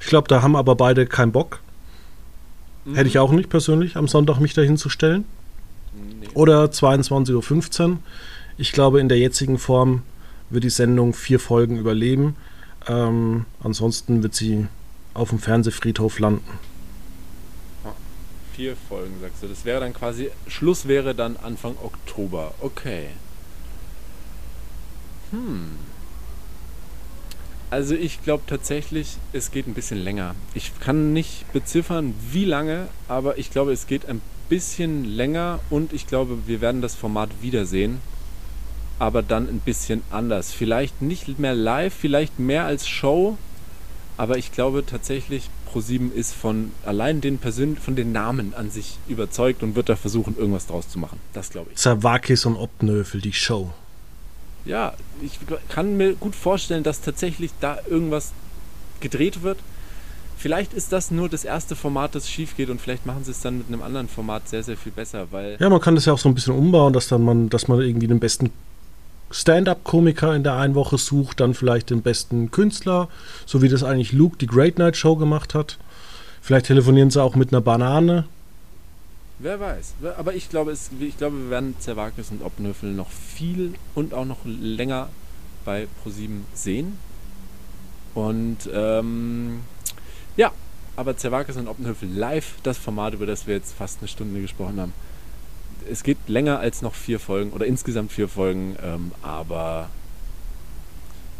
Ich glaube, da haben aber beide keinen Bock. Mhm. Hätte ich auch nicht persönlich, am Sonntag mich dahin zu stellen. Nee. Oder 22.15 Uhr. Ich glaube, in der jetzigen Form wird die Sendung vier Folgen überleben. Ähm, ansonsten wird sie auf dem Fernsehfriedhof landen. Vier Folgen, sagst du. Das wäre dann quasi, Schluss wäre dann Anfang Oktober. Okay. Hm. Also ich glaube tatsächlich, es geht ein bisschen länger. Ich kann nicht beziffern, wie lange, aber ich glaube, es geht ein bisschen länger und ich glaube, wir werden das Format wiedersehen, aber dann ein bisschen anders. Vielleicht nicht mehr live, vielleicht mehr als Show, aber ich glaube tatsächlich, ProSieben ist von allein den Persön von den Namen an sich überzeugt und wird da versuchen, irgendwas draus zu machen. Das glaube ich. Zawakis und Obnöfel, die Show ja, ich kann mir gut vorstellen, dass tatsächlich da irgendwas gedreht wird. Vielleicht ist das nur das erste Format, das schief geht und vielleicht machen sie es dann mit einem anderen Format sehr, sehr viel besser, weil. Ja, man kann das ja auch so ein bisschen umbauen, dass dann man, dass man irgendwie den besten Stand-up-Komiker in der einen Woche sucht, dann vielleicht den besten Künstler, so wie das eigentlich Luke die Great Night Show gemacht hat. Vielleicht telefonieren sie auch mit einer Banane Wer weiß. Aber ich glaube, es, ich glaube wir werden Zerwakis und Obnöffel noch viel und auch noch länger bei ProSieben sehen. Und ähm, ja, aber Zerwakis und Oppenhöfel live, das Format, über das wir jetzt fast eine Stunde gesprochen haben. Es geht länger als noch vier Folgen oder insgesamt vier Folgen, ähm, aber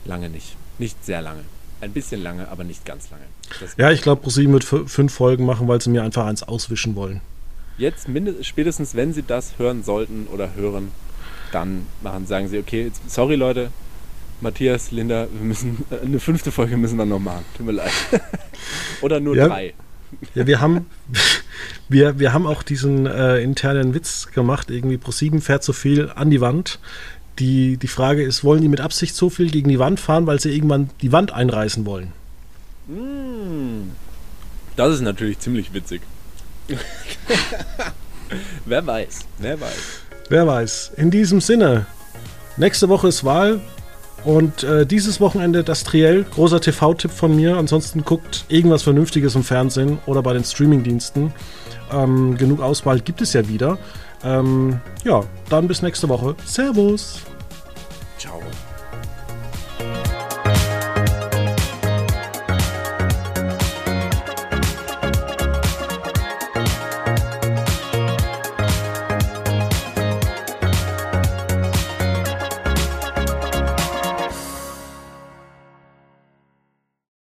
lange nicht. Nicht sehr lange. Ein bisschen lange, aber nicht ganz lange. Das ja, ich glaube, ProSieben wird fünf Folgen machen, weil sie mir einfach eins auswischen wollen jetzt spätestens, wenn sie das hören sollten oder hören, dann machen, sagen sie, okay, jetzt, sorry Leute, Matthias, Linda, wir müssen äh, eine fünfte Folge müssen wir noch machen. Tut mir leid. oder nur ja, drei. Ja, wir haben, wir, wir haben auch diesen äh, internen Witz gemacht, irgendwie Pro7 fährt so viel an die Wand. Die, die Frage ist, wollen die mit Absicht so viel gegen die Wand fahren, weil sie irgendwann die Wand einreißen wollen? Mm. Das ist natürlich ziemlich witzig. wer weiß, wer weiß. Wer weiß. In diesem Sinne, nächste Woche ist Wahl und äh, dieses Wochenende das Triell. Großer TV-Tipp von mir. Ansonsten guckt irgendwas Vernünftiges im Fernsehen oder bei den Streamingdiensten. Ähm, genug Auswahl gibt es ja wieder. Ähm, ja, dann bis nächste Woche. Servus. Ciao.